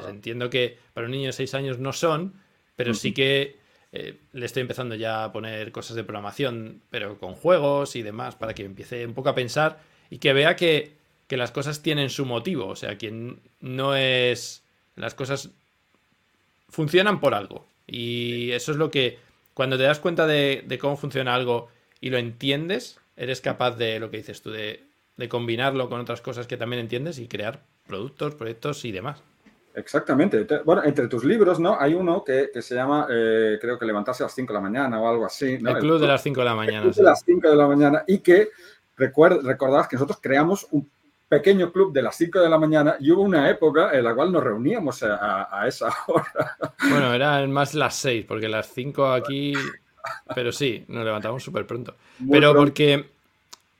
Entiendo que para un niño de 6 años no son, pero sí que eh, le estoy empezando ya a poner cosas de programación, pero con juegos y demás, para que empiece un poco a pensar y que vea que, las cosas tienen su motivo. O sea, que no es. Las cosas funcionan por algo. Y eso es lo que. Cuando te das cuenta de, cómo funciona algo y lo entiendes, eres capaz de lo que dices tú, de, de combinarlo con otras cosas que también entiendes y crear productos, proyectos y demás. Exactamente. Bueno, entre tus libros, ¿no? Hay uno que, se llama, eh, creo que levantarse a las 5 de la mañana o algo así. El, club de las 5 de la mañana. El club de las 5 de la mañana y que recuerd, recordad que nosotros creamos un pequeño club de las 5 de la mañana y hubo una época en la cual nos reuníamos a, esa hora. Bueno, eran más las 6, porque las 5 aquí... Pero sí, nos levantamos súper pronto. Pero porque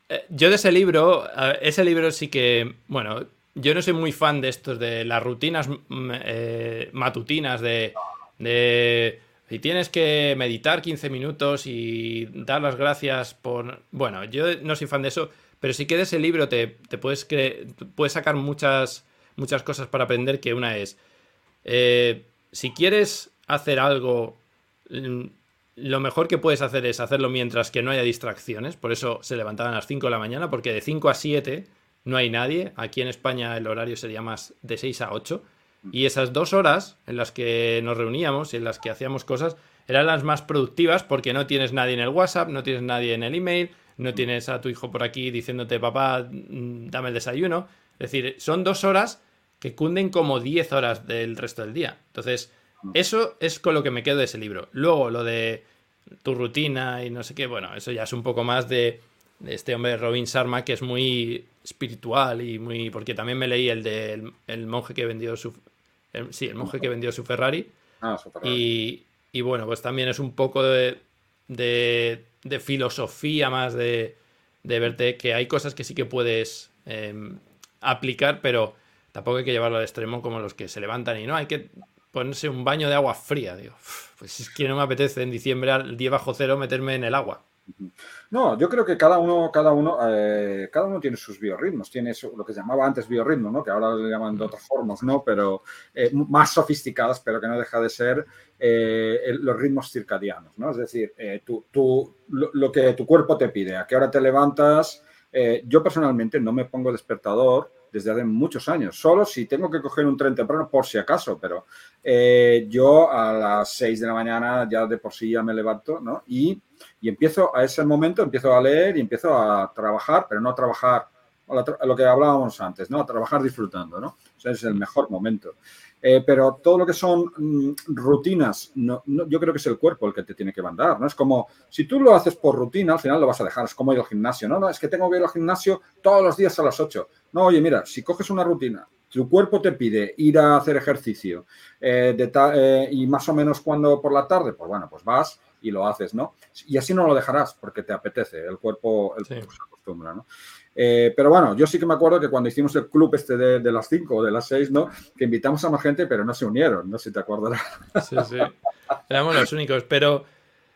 eh, yo de ese libro, ese libro sí que, bueno, yo no soy muy fan de estos, de las rutinas mm, eh, matutinas, de, de si tienes que meditar 15 minutos y dar las gracias por... Bueno, yo no soy fan de eso, pero si que ese libro te, puedes, puedes sacar muchas, muchas cosas para aprender, que una es, eh, si quieres hacer algo, mm, lo mejor que puedes hacer es hacerlo mientras que no haya distracciones, por eso se levantaban a las 5 de la mañana, porque de 5 a 7 no hay nadie. Aquí en España el horario sería más de 6 a 8. Y esas dos horas en las que nos reuníamos y en las que hacíamos cosas eran las más productivas porque no tienes nadie en el WhatsApp, no tienes nadie en el email, no tienes a tu hijo por aquí diciéndote, papá, mm, dame el desayuno. Es decir, son dos horas que cunden como 10 horas del resto del día. Entonces, eso es con lo que me quedo de ese libro. Luego, lo de tu rutina y no sé qué, bueno, eso ya es un poco más de este hombre Robin Sharma, que es muy espiritual y muy. Porque también me leí el de el, monje que vendió su. sí, el monje que vendió su Ferrari. Ah, Y, y, bueno, pues también es un poco de, de, filosofía más de, de, verte que hay cosas que sí que puedes em, aplicar, pero tampoco hay que llevarlo al extremo como los que se levantan y no, hay que ponerse un baño de agua fría. Digo, pues es que no me apetece en diciembre al día bajo cero meterme en el agua. No, yo creo que cada uno, cada uno, eh, cada uno tiene sus biorritmos, tiene lo que se llamaba antes biorritmo, ¿no? Que ahora le llaman de otras formas, ¿no? Pero eh, más sofisticadas, pero que no deja de ser eh, los ritmos circadianos, ¿no? Es decir, tú, lo, que tu cuerpo te pide, a qué hora te levantas. yo personalmente no me pongo despertador desde hace muchos años. Solo si tengo que coger un tren temprano, por si acaso, pero eh, yo a las 6 de la mañana ya de por sí ya me levanto, ¿no? Y, y, empiezo a ese momento, empiezo a leer y empiezo a trabajar, pero no a trabajar a lo que hablábamos antes, ¿no? A trabajar disfrutando, ¿no? O sea, es el mejor momento. Eh, pero todo lo que son mm, rutinas, no, yo creo que es el cuerpo el que te tiene que mandar, ¿no? Es como, si tú lo haces por rutina, al final lo vas a dejar, es como ir al gimnasio, ¿no? no es que tengo que ir al gimnasio todos los días a las 8. No, oye, mira, si coges una rutina, tu cuerpo te pide ir a hacer ejercicio eh, eh, y más o menos cuando por la tarde, pues bueno, pues vas y lo haces, ¿no? Y así no lo dejarás porque te apetece, el cuerpo, el cuerpo se acostumbra, ¿no? Eh, pero bueno, yo sí que me acuerdo que cuando hicimos el club este de, las 5 o de las 6, ¿no? Que invitamos a más gente, pero no se unieron, no sé si te acordarás. Sí, sí. Éramos los únicos. Pero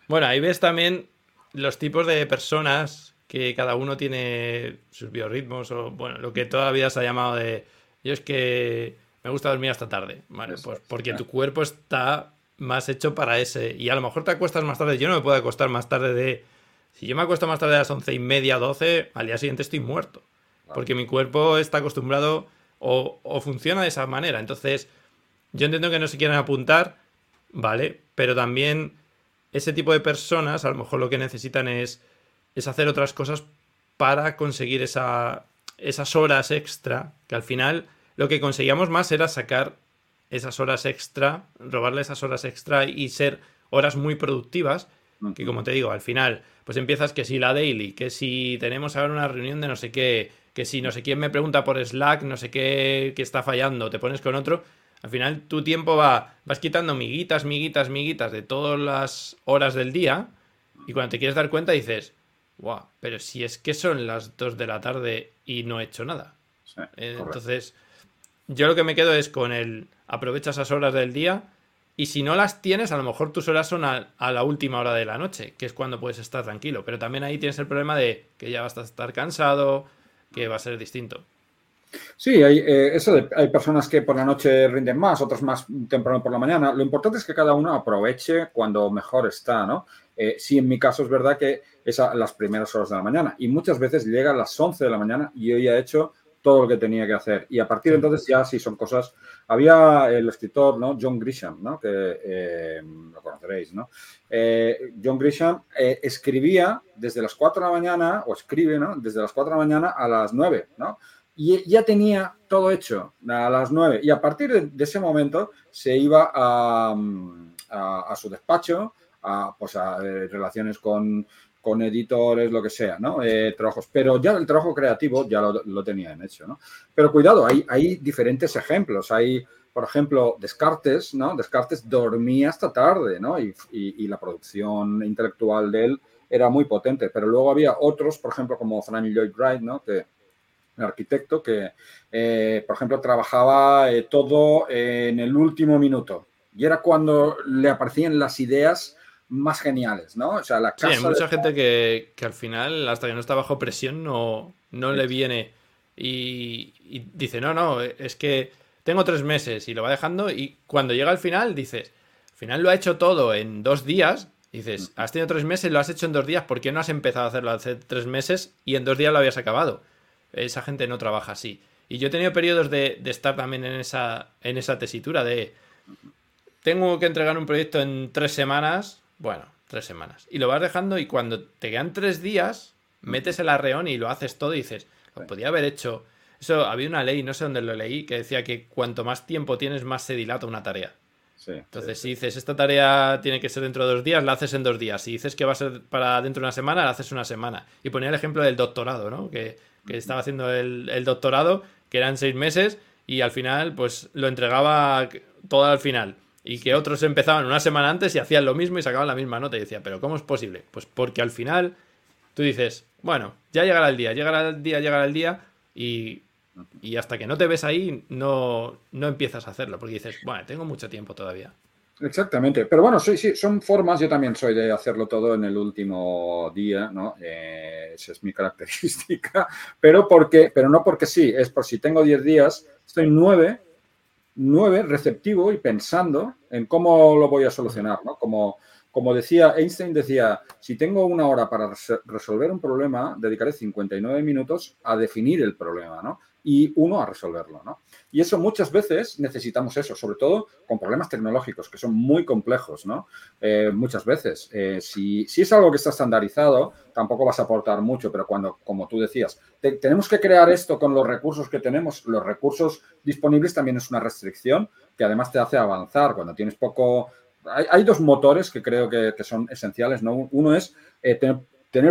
bueno, ahí ves también los tipos de personas que cada uno tiene sus biorritmos o, bueno, lo que toda la vida se ha llamado de. Yo es que me gusta dormir hasta tarde, ¿vale? Pues porque tu cuerpo está más hecho para ese. Y a lo mejor te acuestas más tarde. Yo no me puedo acostar más tarde de si yo me acuesto más tarde a las once y media, doce, al día siguiente estoy muerto. Porque mi cuerpo está acostumbrado o, funciona de esa manera. Entonces, yo entiendo que no se quieran apuntar, ¿vale? Pero también ese tipo de personas a lo mejor lo que necesitan es, es hacer otras cosas para conseguir esa, esas horas extra, que al final lo que conseguíamos más era sacar esas horas extra, robarle esas horas extra y ser horas muy productivas, que como te digo, al final pues empiezas que si la daily, que si tenemos ahora una reunión de no sé qué, que si no sé quién me pregunta por Slack, no sé qué, que está fallando, te pones con otro. Al final tu tiempo va, vas quitando miguitas, miguitas, miguitas de todas las horas del día y cuando te quieres dar cuenta dices, wow, pero si es que son las 2 de la tarde y no he hecho nada. Entonces, yo lo que me quedo es con el aprovecha esas horas del día y si no las tienes, a lo mejor tus horas son a, la última hora de la noche, que es cuando puedes estar tranquilo. Pero también ahí tienes el problema de que ya vas a estar cansado, que va a ser distinto. Sí, hay, eh, eso hay personas que por la noche rinden más, otras más temprano por la mañana. Lo importante es que cada uno aproveche cuando mejor está, ¿no? Eh, sí, en mi caso es verdad que es a las primeras horas de la mañana y muchas veces llega a las 11 de la mañana y yo ya he hecho todo lo que tenía que hacer. Y a partir de entonces ya sí son cosas. Había el escritor, ¿no? John Grisham, ¿no? Que eh, lo conoceréis, ¿no? Eh, John Grisham eh, escribía desde las 4 de la mañana, o escribe, ¿no? Desde las 4 de la mañana a las 9, ¿no? Y ya tenía todo hecho a las 9. Y a partir de, ese momento se iba a, a, su despacho, a, pues a relaciones con con editores, lo que sea, ¿no? Eh, trabajos. Pero ya el trabajo creativo ya lo, lo tenían hecho, ¿no? Pero cuidado, hay, hay diferentes ejemplos. Hay, por ejemplo, Descartes, ¿no? Descartes dormía hasta tarde, ¿no? Y, y, la producción intelectual de él era muy potente. Pero luego había otros, por ejemplo, como Frank Lloyd Wright, ¿no? Que, el arquitecto que, eh, por ejemplo, trabajaba eh, todo en el último minuto. Y era cuando le aparecían las ideas más geniales, ¿no? O sea, la casa. Sí, hay mucha gente que, al final, hasta que no está bajo presión, no, no le viene y, dice, no, no, es que tengo tres meses y lo va dejando y cuando llega al final dices, al final lo ha hecho todo en dos días. Dices, has tenido tres meses, lo has hecho en dos días, ¿por qué no has empezado a hacerlo hace tres meses y en dos días lo habías acabado? Esa gente no trabaja así. Y yo he tenido periodos de, de estar también en esa, en esa tesitura de, tengo que entregar un proyecto en tres semanas, bueno, tres semanas. Y lo vas dejando y cuando te quedan tres días, metes el arreón y lo haces todo y dices, lo podía haber hecho. Eso, había una ley, no sé dónde lo leí, que decía que cuanto más tiempo tienes, más se dilata una tarea. Entonces, si dices, esta tarea tiene que ser dentro de dos días, la haces en dos días. Si dices que va a ser para dentro de una semana, la haces una semana. Y ponía el ejemplo del doctorado, ¿no? Que, estaba haciendo el, el, doctorado, que eran seis meses, y al final, pues lo entregaba todo al final y que otros empezaban una semana antes y hacían lo mismo y sacaban la misma nota y decía, pero ¿cómo es posible? Pues porque al final tú dices, bueno, ya llegará el día, llegará el día, llegará el día y, hasta que no te ves ahí no, no empiezas a hacerlo porque dices, bueno, tengo mucho tiempo todavía. Exactamente, pero bueno, sí, sí, son formas, yo también soy de hacerlo todo en el último día, ¿no? Eh, esa es mi característica, pero, porque, pero no porque sí, es por si tengo 10 días, estoy 9 nueve, receptivo y pensando en cómo lo voy a solucionar, ¿no? Como, como decía Einstein, decía, si tengo una hora para resolver un problema, dedicaré 59 minutos a definir el problema, ¿no? Y uno a resolverlo, ¿no? Y eso muchas veces necesitamos eso, sobre todo con problemas tecnológicos que son muy complejos, ¿no? Eh, muchas veces. Eh, si, si, es algo que está estandarizado, tampoco vas a aportar mucho, pero cuando, como tú decías, tenemos que crear esto con los recursos que tenemos, los recursos disponibles también es una restricción que además te hace avanzar. Cuando tienes poco... Hay, dos motores que creo que, son esenciales, ¿no? Uno es eh, tener,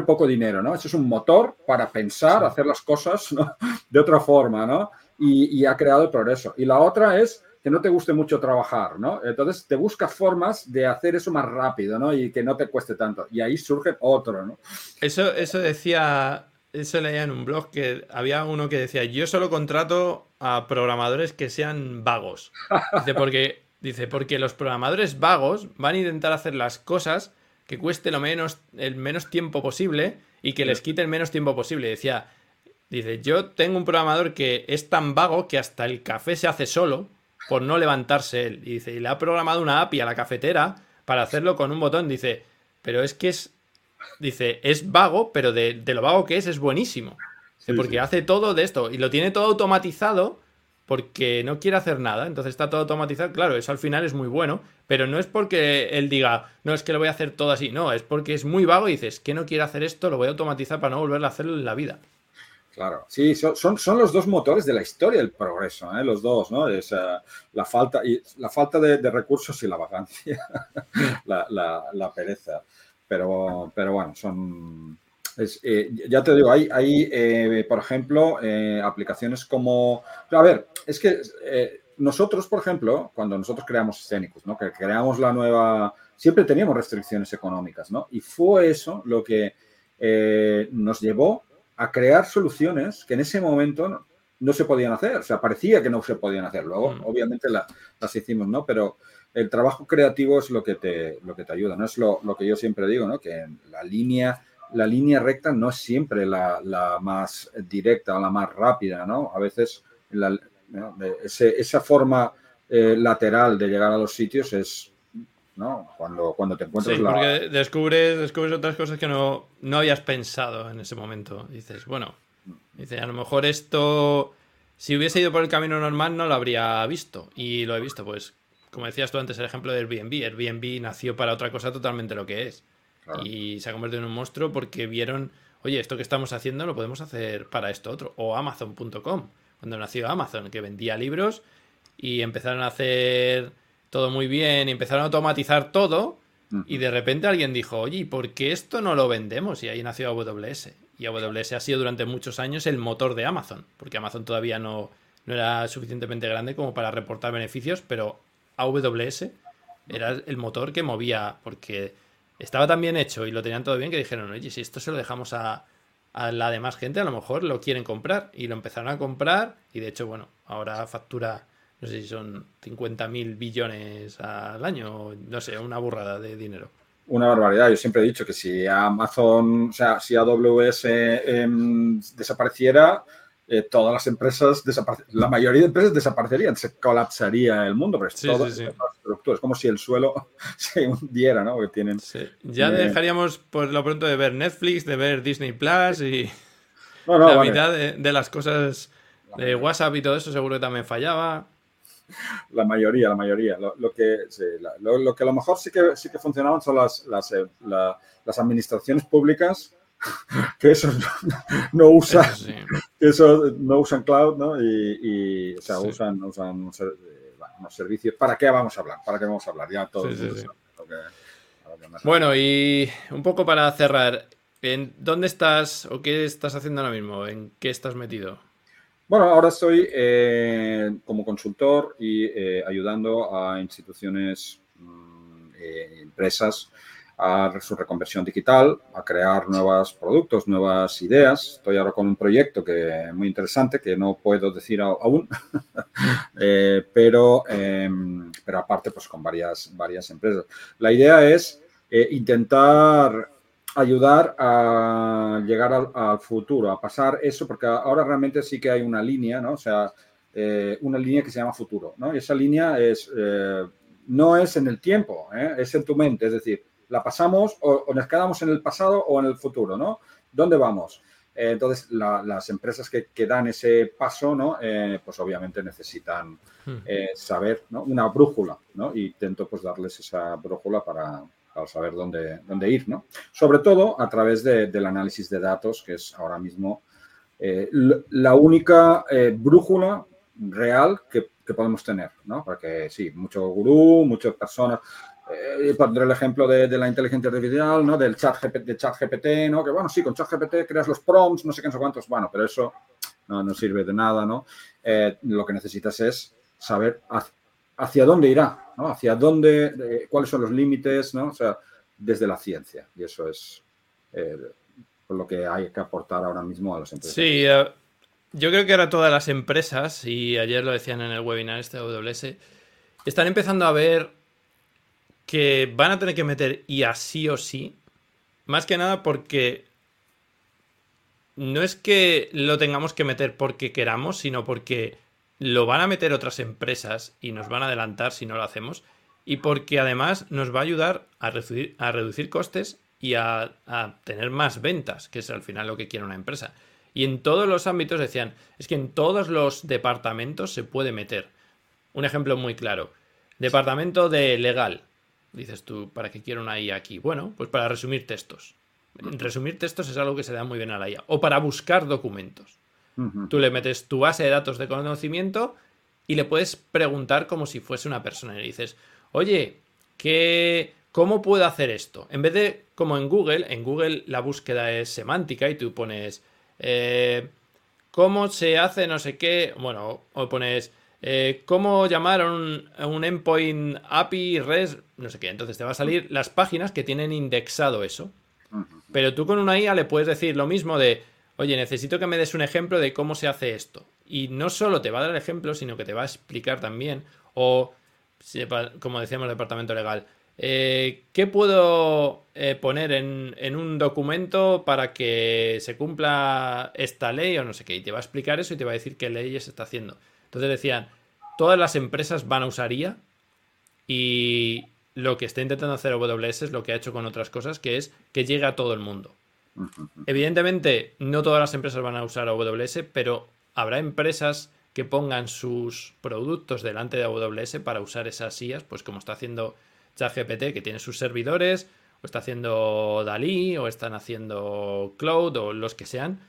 poco dinero, ¿no? Eso es un motor para pensar, hacer las cosas de otra forma, ¿no? y, ha creado el progreso. Y la otra es que no te guste mucho trabajar, ¿no? Entonces te buscas formas de hacer eso más rápido, ¿no? Y que no te cueste tanto. Y ahí surge otro, ¿no? Eso, eso decía, eso leía en un blog que había uno que decía, yo solo contrato a programadores que sean vagos. Dice, porque, dice, porque los programadores vagos van a intentar hacer las cosas que cueste lo menos, el menos tiempo posible y que les quite el menos tiempo posible. Decía, Dice, yo tengo un programador que es tan vago que hasta el café se hace solo por no levantarse él. Y dice, y le ha programado una API a la cafetera para hacerlo con un botón. Dice, pero es que es, dice, es vago, pero de, lo vago que es, es buenísimo. porque hace todo de esto y lo tiene todo automatizado porque no quiere hacer nada. Entonces está todo automatizado. Claro, eso al final es muy bueno, pero no es porque él diga, no, es que lo voy a hacer todo así. No, es porque es muy vago y dices, que no quiere hacer esto, lo voy a automatizar para no volverlo a hacerlo en la vida. Claro, sí, son, son, los dos motores de la historia del progreso, ¿eh? los dos, ¿no? Es, la, falta, y, la falta de, recursos y la vacancia, la, pereza. Pero, pero bueno, son... Eh, ya te digo, hay, hay eh, por ejemplo, aplicaciones como... A ver, es que nosotros, por ejemplo, cuando nosotros creamos Scénicus, ¿no? Que creamos la nueva... Siempre teníamos restricciones económicas, ¿no? Y fue eso lo que nos llevó a crear soluciones que en ese momento no, se podían hacer. O sea, parecía que no se podían hacer. Luego, mm. obviamente, las hicimos, ¿no? Pero el trabajo creativo es lo que te, lo que te ayuda, ¿no? Es lo, que yo siempre digo, ¿no? Que la línea, la línea recta no es siempre la, más directa o la más rápida, ¿no? A veces esa forma eh, lateral de llegar a los sitios es ¿no? Cuando, cuando te encuentras sí, porque descubres, descubres otras cosas que no, no habías pensado en ese momento. Dices, bueno, dice, a lo mejor esto, si hubiese ido por el camino normal, no lo habría visto. Y lo he visto, pues, como decías tú antes, el ejemplo de Airbnb. Airbnb nació para otra cosa totalmente lo que es. Y se ha convertido en un monstruo porque vieron, oye, esto que estamos haciendo lo podemos hacer para esto otro. O Amazon.com, cuando nació Amazon, que vendía libros y empezaron a hacer todo muy bien y empezaron a automatizar todo. Y de repente alguien dijo, oye, ¿por qué esto no lo vendemos? Y ahí nació AWS. Y AWS ha sido durante muchos años el motor de Amazon, porque Amazon todavía no, no era suficientemente grande como para reportar beneficios, pero AWS era el motor que movía, porque estaba tan bien hecho y lo tenían todo bien que dijeron, oye, si esto se lo dejamos a, a la demás gente, a lo mejor lo quieren comprar. Y lo empezaron a comprar y de hecho, bueno, ahora factura no sé si son 50 mil billones al año, no sé, una burrada de dinero. Una barbaridad. Yo siempre he dicho que si Amazon, o sea, si AWS em, desapareciera, eh, todas las empresas, la mayoría de empresas desaparecerían, se colapsaría el mundo, pero es todo Es como si el suelo se hundiera, ¿no? Que tienen, Ya eh, dejaríamos por lo pronto de ver Netflix, de ver Disney Plus y la mitad de, las cosas de WhatsApp y todo eso seguro que también fallaba. La mayoría, la mayoría. Lo, que, lo, que a lo mejor sí que, sí que funcionaban son las, las, eh, las administraciones públicas que eso no, usan eso no usan cloud ¿no? y, o sea, usan, usan eh, unos servicios. Para qué vamos a hablar para qué vamos a hablar ya todo bueno y un poco para cerrar ¿en dónde estás o qué estás haciendo ahora mismo en qué estás metido bueno, ahora estoy eh, como consultor y eh, ayudando a instituciones, mm, eh, empresas a su reconversión digital, a crear nuevos productos, nuevas ideas. Estoy ahora con un proyecto que muy interesante, que no puedo decir aún, pero, em, pero aparte pues con varias, varias empresas. La idea es intentar ayudar a llegar al, futuro, a pasar eso, porque ahora realmente sí que hay una línea, ¿no? O sea, eh, una línea que se llama futuro, ¿no? Y esa línea es, eh, no es en el tiempo, ¿eh? es en tu mente, es decir, la pasamos o, nos quedamos en el pasado o en el futuro, ¿no? ¿Dónde vamos? Eh, entonces, las empresas que, que, dan ese paso, ¿no? Eh, pues obviamente necesitan hmm. saber, ¿no? Una brújula, ¿no? Y intento pues darles esa brújula para, para saber dónde, dónde ir, ¿no? Sobre todo a través de, del análisis de datos, que es ahora mismo la única brújula real que, que, podemos tener, ¿no? Porque sí, mucho gurú, muchas personas eh, pondré el ejemplo de, la inteligencia artificial, ¿no? Del chat de chat GPT, ¿no? Que bueno, sí, con chat GPT creas los prompts, no sé qué, no sé cuántos, bueno, pero eso no, sirve de nada, ¿no? Eh, lo que necesitas es saber hacia, dónde irá, ¿no? Hacia dónde, cuáles son los límites, ¿no? O sea, desde la ciencia. Y eso es eh, lo que hay que aportar ahora mismo a las empresas. Sí, eh, yo creo que ahora todas las empresas, y ayer lo decían en el webinar este AWS, están empezando a ver que van a tener que meter IA sí o sí. Más que nada porque no es que lo tengamos que meter porque queramos, sino porque lo van a meter otras empresas y nos van a adelantar si no lo hacemos. Y porque además nos va a ayudar a reducir, a reducir costes y a, tener más ventas, que es al final lo que quiere una empresa. Y en todos los ámbitos decían, es que en todos los departamentos se puede meter. Un ejemplo muy claro. Departamento de legal. Dices tú, ¿para qué quiero una IA aquí? Bueno, pues para resumir textos. Resumir textos es algo que se da muy bien a la IA. O para buscar documentos. Tú le metes tu base de datos de conocimiento y le puedes preguntar como si fuese una persona. Y le dices, oye, ¿qué, ¿cómo puedo hacer esto? En vez de como en Google, en Google la búsqueda es semántica y tú pones, eh, ¿cómo se hace no sé qué? Bueno, o pones eh, cómo llamar a un, endpoint API, REST, no sé qué. Entonces te va a salir las páginas que tienen indexado eso. Pero tú con una IA le puedes decir lo mismo de, oye, necesito que me des un ejemplo de cómo se hace esto. Y no solo te va a dar el ejemplo, sino que te va a explicar también. O, como decíamos el departamento legal, eh, ¿qué puedo eh, poner en, en, un documento para que se cumpla esta ley o no sé qué? Y te va a explicar eso y te va a decir qué leyes está haciendo. Entonces decían, todas las empresas van a usar IA y lo que está intentando hacer AWS es lo que ha hecho con otras cosas, que es que llegue a todo el mundo. Evidentemente, no todas las empresas van a usar AWS, pero habrá empresas que pongan sus productos delante de AWS para usar esas IAs, pues como está haciendo ChatGPT, que tiene sus servidores, o está haciendo Dalí, o están haciendo Cloud, o los que sean,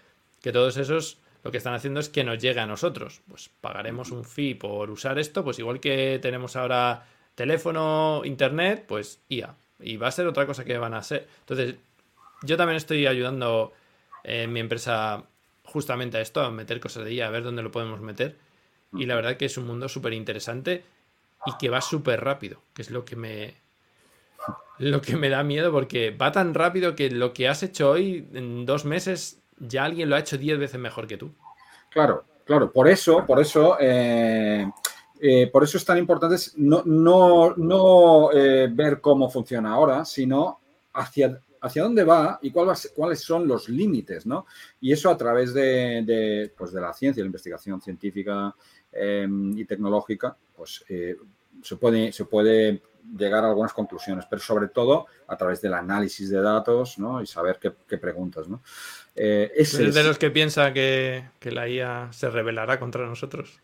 que todos esos lo que están haciendo es que nos llegue a nosotros. Pues pagaremos un fee por usar esto, pues igual que tenemos ahora teléfono, internet, pues IA. Y va a ser otra cosa que van a ser. Entonces, yo también estoy ayudando en mi empresa justamente a esto, a meter cosas de IA, a ver dónde lo podemos meter. Y la verdad que es un mundo súper interesante y que va súper rápido, que es lo que me, lo que me da miedo porque va tan rápido que lo que has hecho hoy en dos meses ya alguien lo ha hecho 10 veces mejor que tú. Claro, claro. Por eso, por eso, eh, eh, por eso es tan importante no, no, no eh, ver cómo funciona ahora, sino hacia, hacia dónde va y cuáles son los límites, ¿no? Y eso a través de, pues de la ciencia, la investigación científica y tecnológica, pues se puede, se puede llegar a algunas conclusiones, pero sobre todo a través del análisis de datos ¿no? y saber qué, preguntas. ¿no? Eh, es de los que piensa que, la IA se rebelará contra nosotros.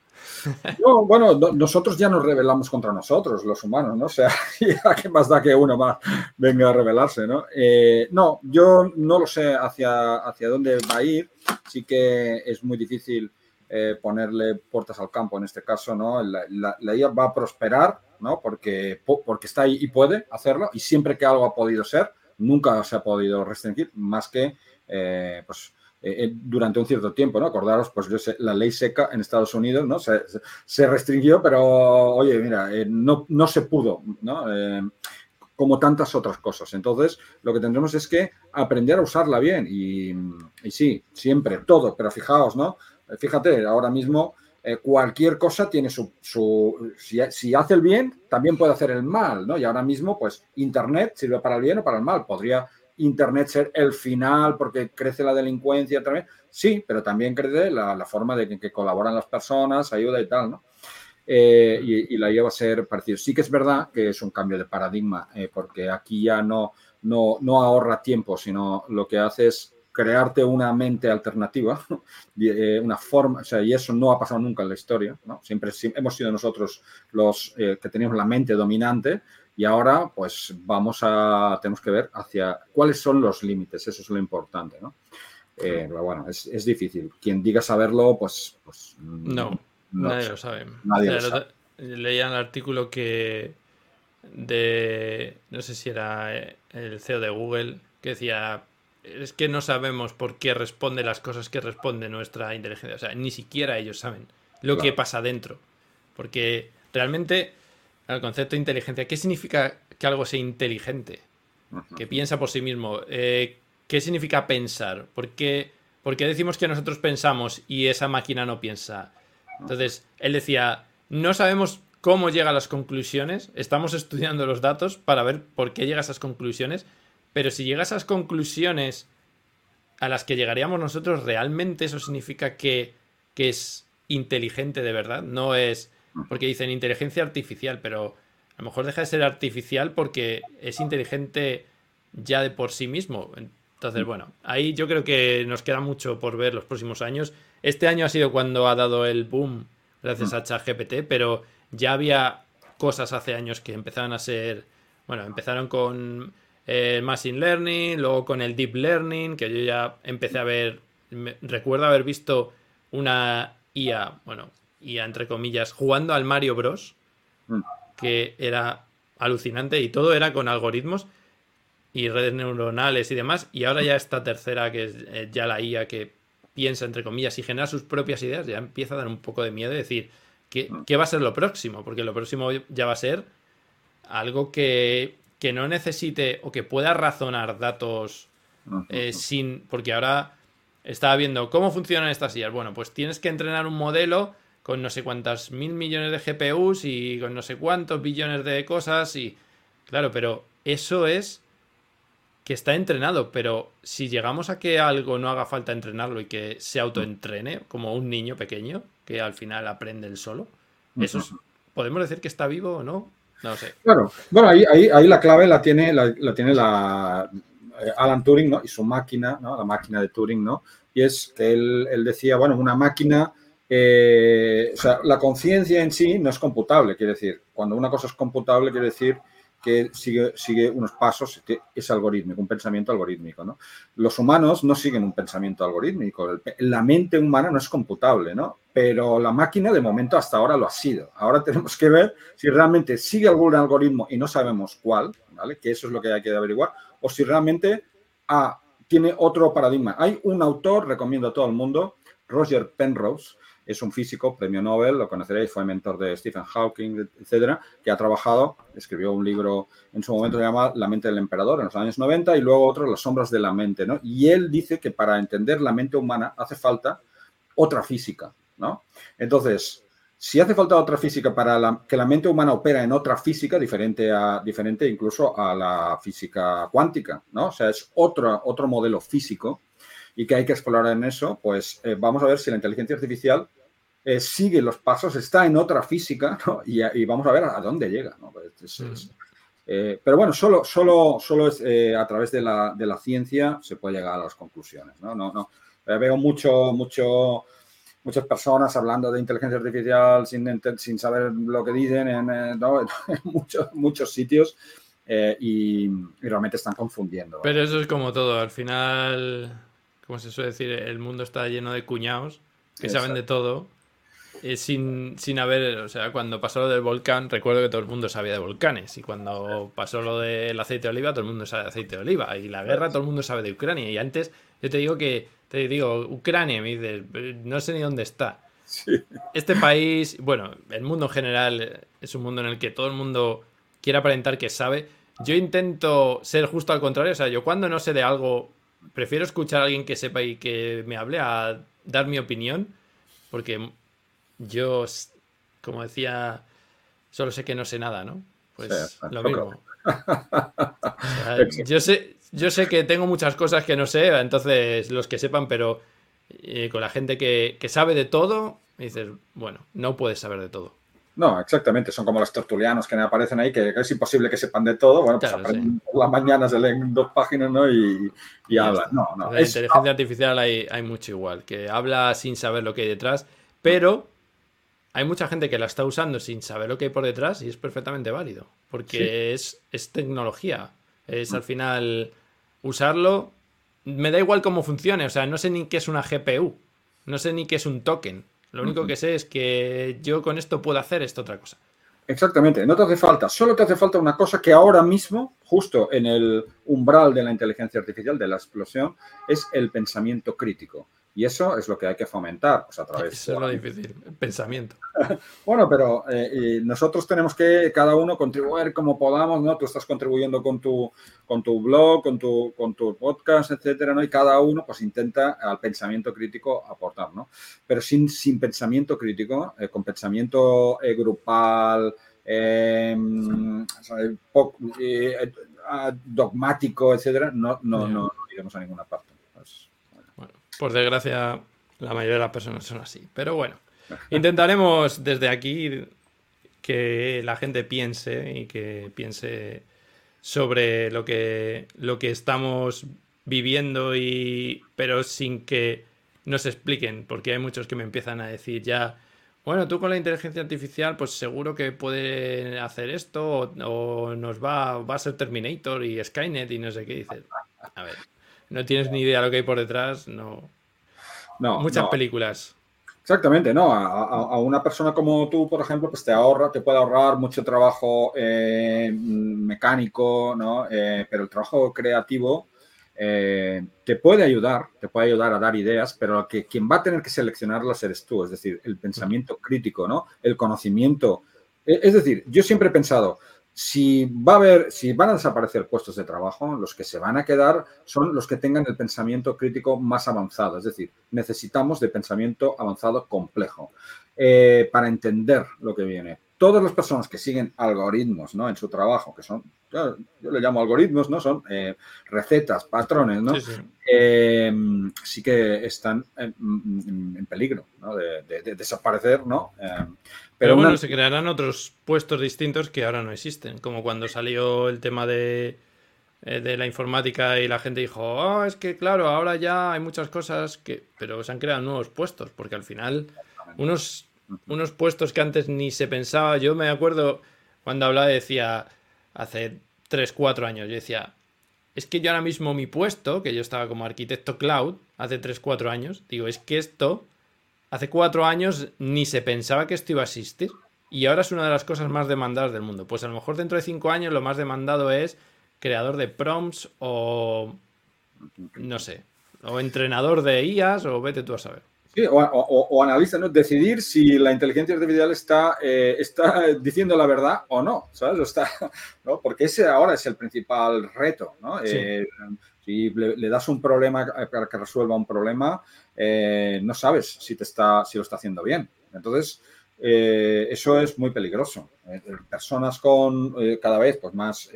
No, bueno, nosotros ya nos rebelamos contra nosotros, los humanos, ¿no? O sea, ¿qué más da que uno más venga a rebelarse, ¿no? Eh, no, yo no lo sé hacia, hacia dónde va a ir. Sí que es muy difícil eh, ponerle puertas al campo en este caso, ¿no? La, la, IA va a prosperar, ¿no? Porque, porque está ahí y puede hacerlo y siempre que algo ha podido ser, nunca se ha podido restringir más que, eh, pues, eh, durante un cierto tiempo, ¿no? Acordaros, pues yo sé, la ley seca en Estados Unidos, ¿no? Se, restringió, pero oye, mira, no, no se pudo, ¿no? como tantas otras cosas. Entonces, lo que tendremos es que aprender a usarla bien y, sí, siempre, todo, pero fijaos, ¿no? Fíjate, ahora mismo eh, cualquier cosa tiene su... si, hace el bien, también puede hacer el mal, ¿no? Y ahora mismo, pues, Internet sirve para el bien o para el mal. Podría Internet ser el final porque crece la delincuencia también. Sí, pero también crece la, forma de que, colaboran las personas, ayuda y tal, ¿no? Eh, y, la lleva a ser parecido. Sí que es verdad que es un cambio de paradigma, eh, porque aquí ya no, no, no ahorra tiempo, sino lo que hace es crearte una mente alternativa, eh, una forma, o sea, y eso no ha pasado nunca en la historia, ¿no? Siempre, hemos sido nosotros los que teníamos la mente dominante y ahora pues vamos a, tenemos que ver hacia cuáles son los límites, eso es lo importante, ¿no? Eh, pero bueno, es, difícil. Quien diga saberlo, pues... pues no, nadie lo sabe. Nadie Leía el artículo que de, no sé si era el CEO de Google, que decía, es que no sabemos por qué responde las cosas que responde nuestra inteligencia. O sea, ni siquiera ellos saben lo que pasa dentro. Porque realmente el concepto de inteligencia, ¿qué significa que algo sea inteligente? Que piensa por sí mismo. Eh, ¿Qué significa pensar? ¿Por qué, ¿Por qué decimos que nosotros pensamos y esa máquina no piensa? Entonces, él decía, no sabemos cómo llega a las conclusiones, estamos estudiando los datos para ver por qué llega a esas conclusiones, pero si llega a esas conclusiones a las que llegaríamos nosotros, realmente eso significa que, es inteligente de verdad. No es. Porque dicen inteligencia artificial, pero a lo mejor deja de ser artificial porque es inteligente ya de por sí mismo. Entonces, bueno, ahí yo creo que nos queda mucho por ver los próximos años. Este año ha sido cuando ha dado el boom gracias a ChatGPT, pero ya había cosas hace años que empezaron a ser. Bueno, empezaron con el Machine Learning, luego con el Deep Learning, que yo ya empecé a ver, recuerdo haber visto una IA, bueno, IA entre comillas, jugando al Mario Bros, mm. que era alucinante y todo era con algoritmos y redes neuronales y demás, y ahora ya esta tercera, que es eh, ya la IA que piensa entre comillas y genera sus propias ideas, ya empieza a dar un poco de miedo y decir, ¿qué, mm. ¿qué va a ser lo próximo? Porque lo próximo ya va a ser algo que que no necesite o que pueda razonar datos eh, sin. Porque ahora estaba viendo cómo funcionan estas sillas. Bueno, pues tienes que entrenar un modelo con no sé cuántas mil millones de GPUs y con no sé cuántos billones de cosas y. Claro, pero eso es que está entrenado, pero si llegamos a que algo no haga falta entrenarlo y que se autoentrene, como un niño pequeño, que al final aprende el solo, eso podemos decir que está vivo o no. No sé. Claro, bueno, ahí, ahí, la clave la tiene la, tiene la eh, Alan Turing, ¿no? Y su máquina, ¿no? La máquina de Turing, ¿no? Y es que él, decía, bueno, una máquina, eh, la conciencia en sí no es computable, quiere decir, cuando una cosa es computable, quiere decir que sigue, sigue unos pasos, es algorítmico, un pensamiento algorítmico. ¿no? Los humanos no siguen un pensamiento algorítmico. La mente humana no es computable, ¿no? pero la máquina de momento hasta ahora lo ha sido. Ahora tenemos que ver si realmente sigue algún algoritmo y no sabemos cuál, ¿vale? que eso es lo que hay que averiguar, o si realmente ah, tiene otro paradigma. Hay un autor, recomiendo a todo el mundo, Roger Penrose, es un físico, premio Nobel, lo conoceréis, fue mentor de Stephen Hawking, etcétera, que ha trabajado, escribió un libro en su momento se llama La mente del emperador en los años 90 y luego otro Las sombras de la mente, ¿no? Y él dice que para entender la mente humana hace falta otra física, ¿no? Entonces, si hace falta otra física para que la mente humana opera en otra física diferente a diferente incluso a la física cuántica, ¿no? O sea, es otro, otro modelo físico y que hay que explorar en eso, pues eh, vamos a ver si la inteligencia artificial eh, sigue los pasos, está en otra física y, vamos a ver a, dónde llega. Pues, mm. eh, pero bueno, solo, solo, solo es a través de la, de la, ciencia se puede llegar a las conclusiones. No, no, no. veo mucho, mucho, muchas personas hablando de inteligencia artificial sin, sin saber lo que dicen en, en muchos, muchos sitios. y, realmente están confundiendo. Pero eso es como todo, al final como se suele decir, el mundo está lleno de cuñados que saben de todo. Eh, sin, sin haber, o sea, cuando pasó lo del volcán, recuerdo que todo el mundo sabía de volcanes. Y cuando pasó lo del aceite de oliva, todo el mundo sabe de aceite de oliva. Y la guerra, todo el mundo sabe de Ucrania. Y antes, yo te digo que, te digo, Ucrania, me dices, no sé ni dónde está. Este país, bueno, el mundo en general es un mundo en el que todo el mundo quiere aparentar que sabe. Yo intento ser justo al contrario. O sea, yo cuando no sé de algo, prefiero escuchar a alguien que sepa y que me hable a dar mi opinión, porque yo, como decía, solo sé que no sé nada, ¿no? Pues lo mismo. yo, sé, yo sé que tengo muchas cosas que no sé, entonces los que sepan, pero eh, con la gente que, sabe de todo, me dices, bueno, no puedes saber de todo. No, exactamente. Son como los tertulianos que aparecen ahí, que es imposible que sepan de todo. Bueno, pues aprenden por las mañanas, se leen dos páginas ¿no? y, hablan. No, no. La inteligencia artificial hay, hay mucho igual, que habla sin saber lo que hay detrás, pero hay mucha gente que la está usando sin saber lo que hay por detrás y es perfectamente válido, porque es, es tecnología. Es al final usarlo. Me da igual cómo funcione, o sea, no sé ni qué es una GPU, no sé ni qué es un token. Lo único que sé es que yo con esto puedo hacer esta otra cosa. Exactamente, no te hace falta, solo te hace falta una cosa que ahora mismo, justo en el umbral de la inteligencia artificial, de la explosión, es el pensamiento crítico. Y eso es lo que hay que fomentar pues, a través Eso es lo difícil, el pensamiento. bueno, pero eh, nosotros tenemos que cada uno contribuir como podamos, ¿no? Tú estás contribuyendo con tu, con tu blog, con tu, con tu podcast, etcétera, ¿no? Y cada uno pues intenta al pensamiento crítico aportar, ¿no? Pero sin, sin pensamiento crítico, eh, con pensamiento eh, grupal, em, dogmático, etcétera, no, no, no iremos a ninguna parte. Por desgracia, la mayoría de las personas son así. Pero bueno, intentaremos desde aquí que la gente piense y que piense sobre lo que, lo que estamos viviendo y pero sin que nos expliquen, porque hay muchos que me empiezan a decir ya, bueno, tú con la inteligencia artificial pues seguro que puede hacer esto o, nos va, va a ser Terminator y Skynet y no sé qué dices. A ver, no tienes ni idea de lo que hay por detrás, no. No. Muchas películas. Exactamente, ¿no? A, una persona como tú, por ejemplo, pues te ahorra, te puede ahorrar mucho trabajo eh, mecánico, ¿no? Eh, pero el trabajo creativo eh, te puede ayudar, te puede ayudar a dar ideas, pero que quien va a tener que seleccionarlas eres tú, es decir, el pensamiento crítico, ¿no? El conocimiento. E, es decir, yo siempre he pensado, si va a haber, si van a desaparecer puestos de trabajo, los que se van a quedar son los que tengan el pensamiento crítico más avanzado. Es decir, necesitamos de pensamiento avanzado complejo eh, para entender lo que viene. Todas las personas que siguen algoritmos ¿no? en su trabajo, que son, yo, le llamo algoritmos, ¿no? Son eh, recetas, patrones, ¿no? Eh, sí, que están en, peligro de, desaparecer, ¿no? Pero, bueno, se crearán otros puestos distintos que ahora no existen, como cuando salió el tema de, eh, de la informática y la gente dijo, oh, es que claro, ahora ya hay muchas cosas que... Pero se han creado nuevos puestos, porque al final unos, unos puestos que antes ni se pensaba, yo me acuerdo cuando hablaba decía, hace 3, 4 años, yo decía, es que yo ahora mismo mi puesto, que yo estaba como arquitecto cloud, hace 3, 4 años, digo, es que esto hace cuatro años ni se pensaba que esto iba a existir. Y ahora es una de las cosas más demandadas del mundo. Pues a lo mejor dentro de cinco años lo más demandado es creador de prompts o no sé, o entrenador de IAS o vete tú a saber. Sí, o, analista, ¿no? Decidir si la inteligencia artificial está, eh, está diciendo la verdad o no, ¿sabes? está, ¿no? Porque ese ahora es el principal reto, ¿no? Eh, si le, das un problema para que resuelva un problema, eh, no sabes si, te está, si lo está haciendo bien. Entonces, eh, eso es muy peligroso. Eh, personas con cada vez pues, más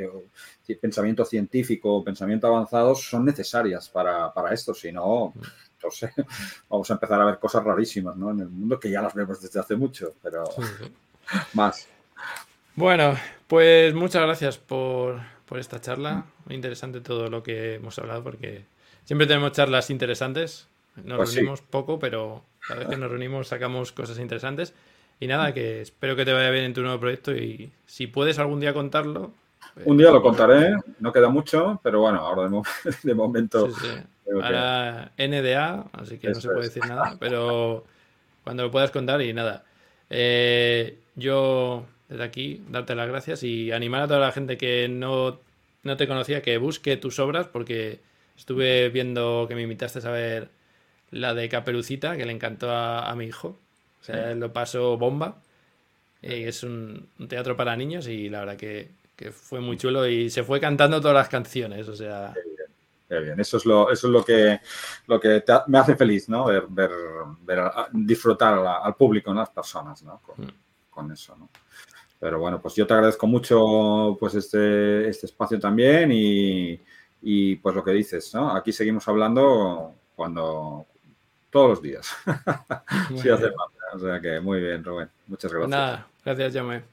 pensamiento científico, pensamiento avanzado son necesarias para, esto, si no, entonces vamos a empezar a ver cosas rarísimas ¿no? en el mundo que ya las vemos desde hace mucho, pero más. Bueno, pues muchas gracias por, por esta charla. Muy interesante todo lo que hemos hablado porque siempre tenemos charlas interesantes. Nos pues reunimos poco, pero cada vez que nos reunimos sacamos cosas interesantes. Y nada, que espero que te vaya bien en tu nuevo proyecto y si puedes algún día contarlo. Pues, Un día lo contaré, no queda mucho, pero bueno, ahora de, momento. Ahora NDA, así que no se puede decir nada, pero cuando lo puedas contar y nada. Eh, yo desde aquí darte las gracias y animar a toda la gente que no, te conocía que busque tus obras porque estuve viendo que me invitaste a ver la de Caperucita que le encantó a, mi hijo. O sea, lo pasó bomba. Eh, es un, teatro para niños y la verdad que, fue muy chulo y se fue cantando todas las canciones. O sea. Bien. Eso es lo, eso es lo que, lo que me hace feliz, ¿no? Ver, ver, disfrutar al público, ¿no? las personas, ¿no? Con, mm. con eso, ¿no? Pero bueno, pues yo te agradezco mucho pues este, este espacio también y, y pues lo que dices, ¿no? Aquí seguimos hablando cuando todos los días. sí hace falta. O sea que muy bien, Rubén. Muchas gracias. Nada, gracias, Jaume.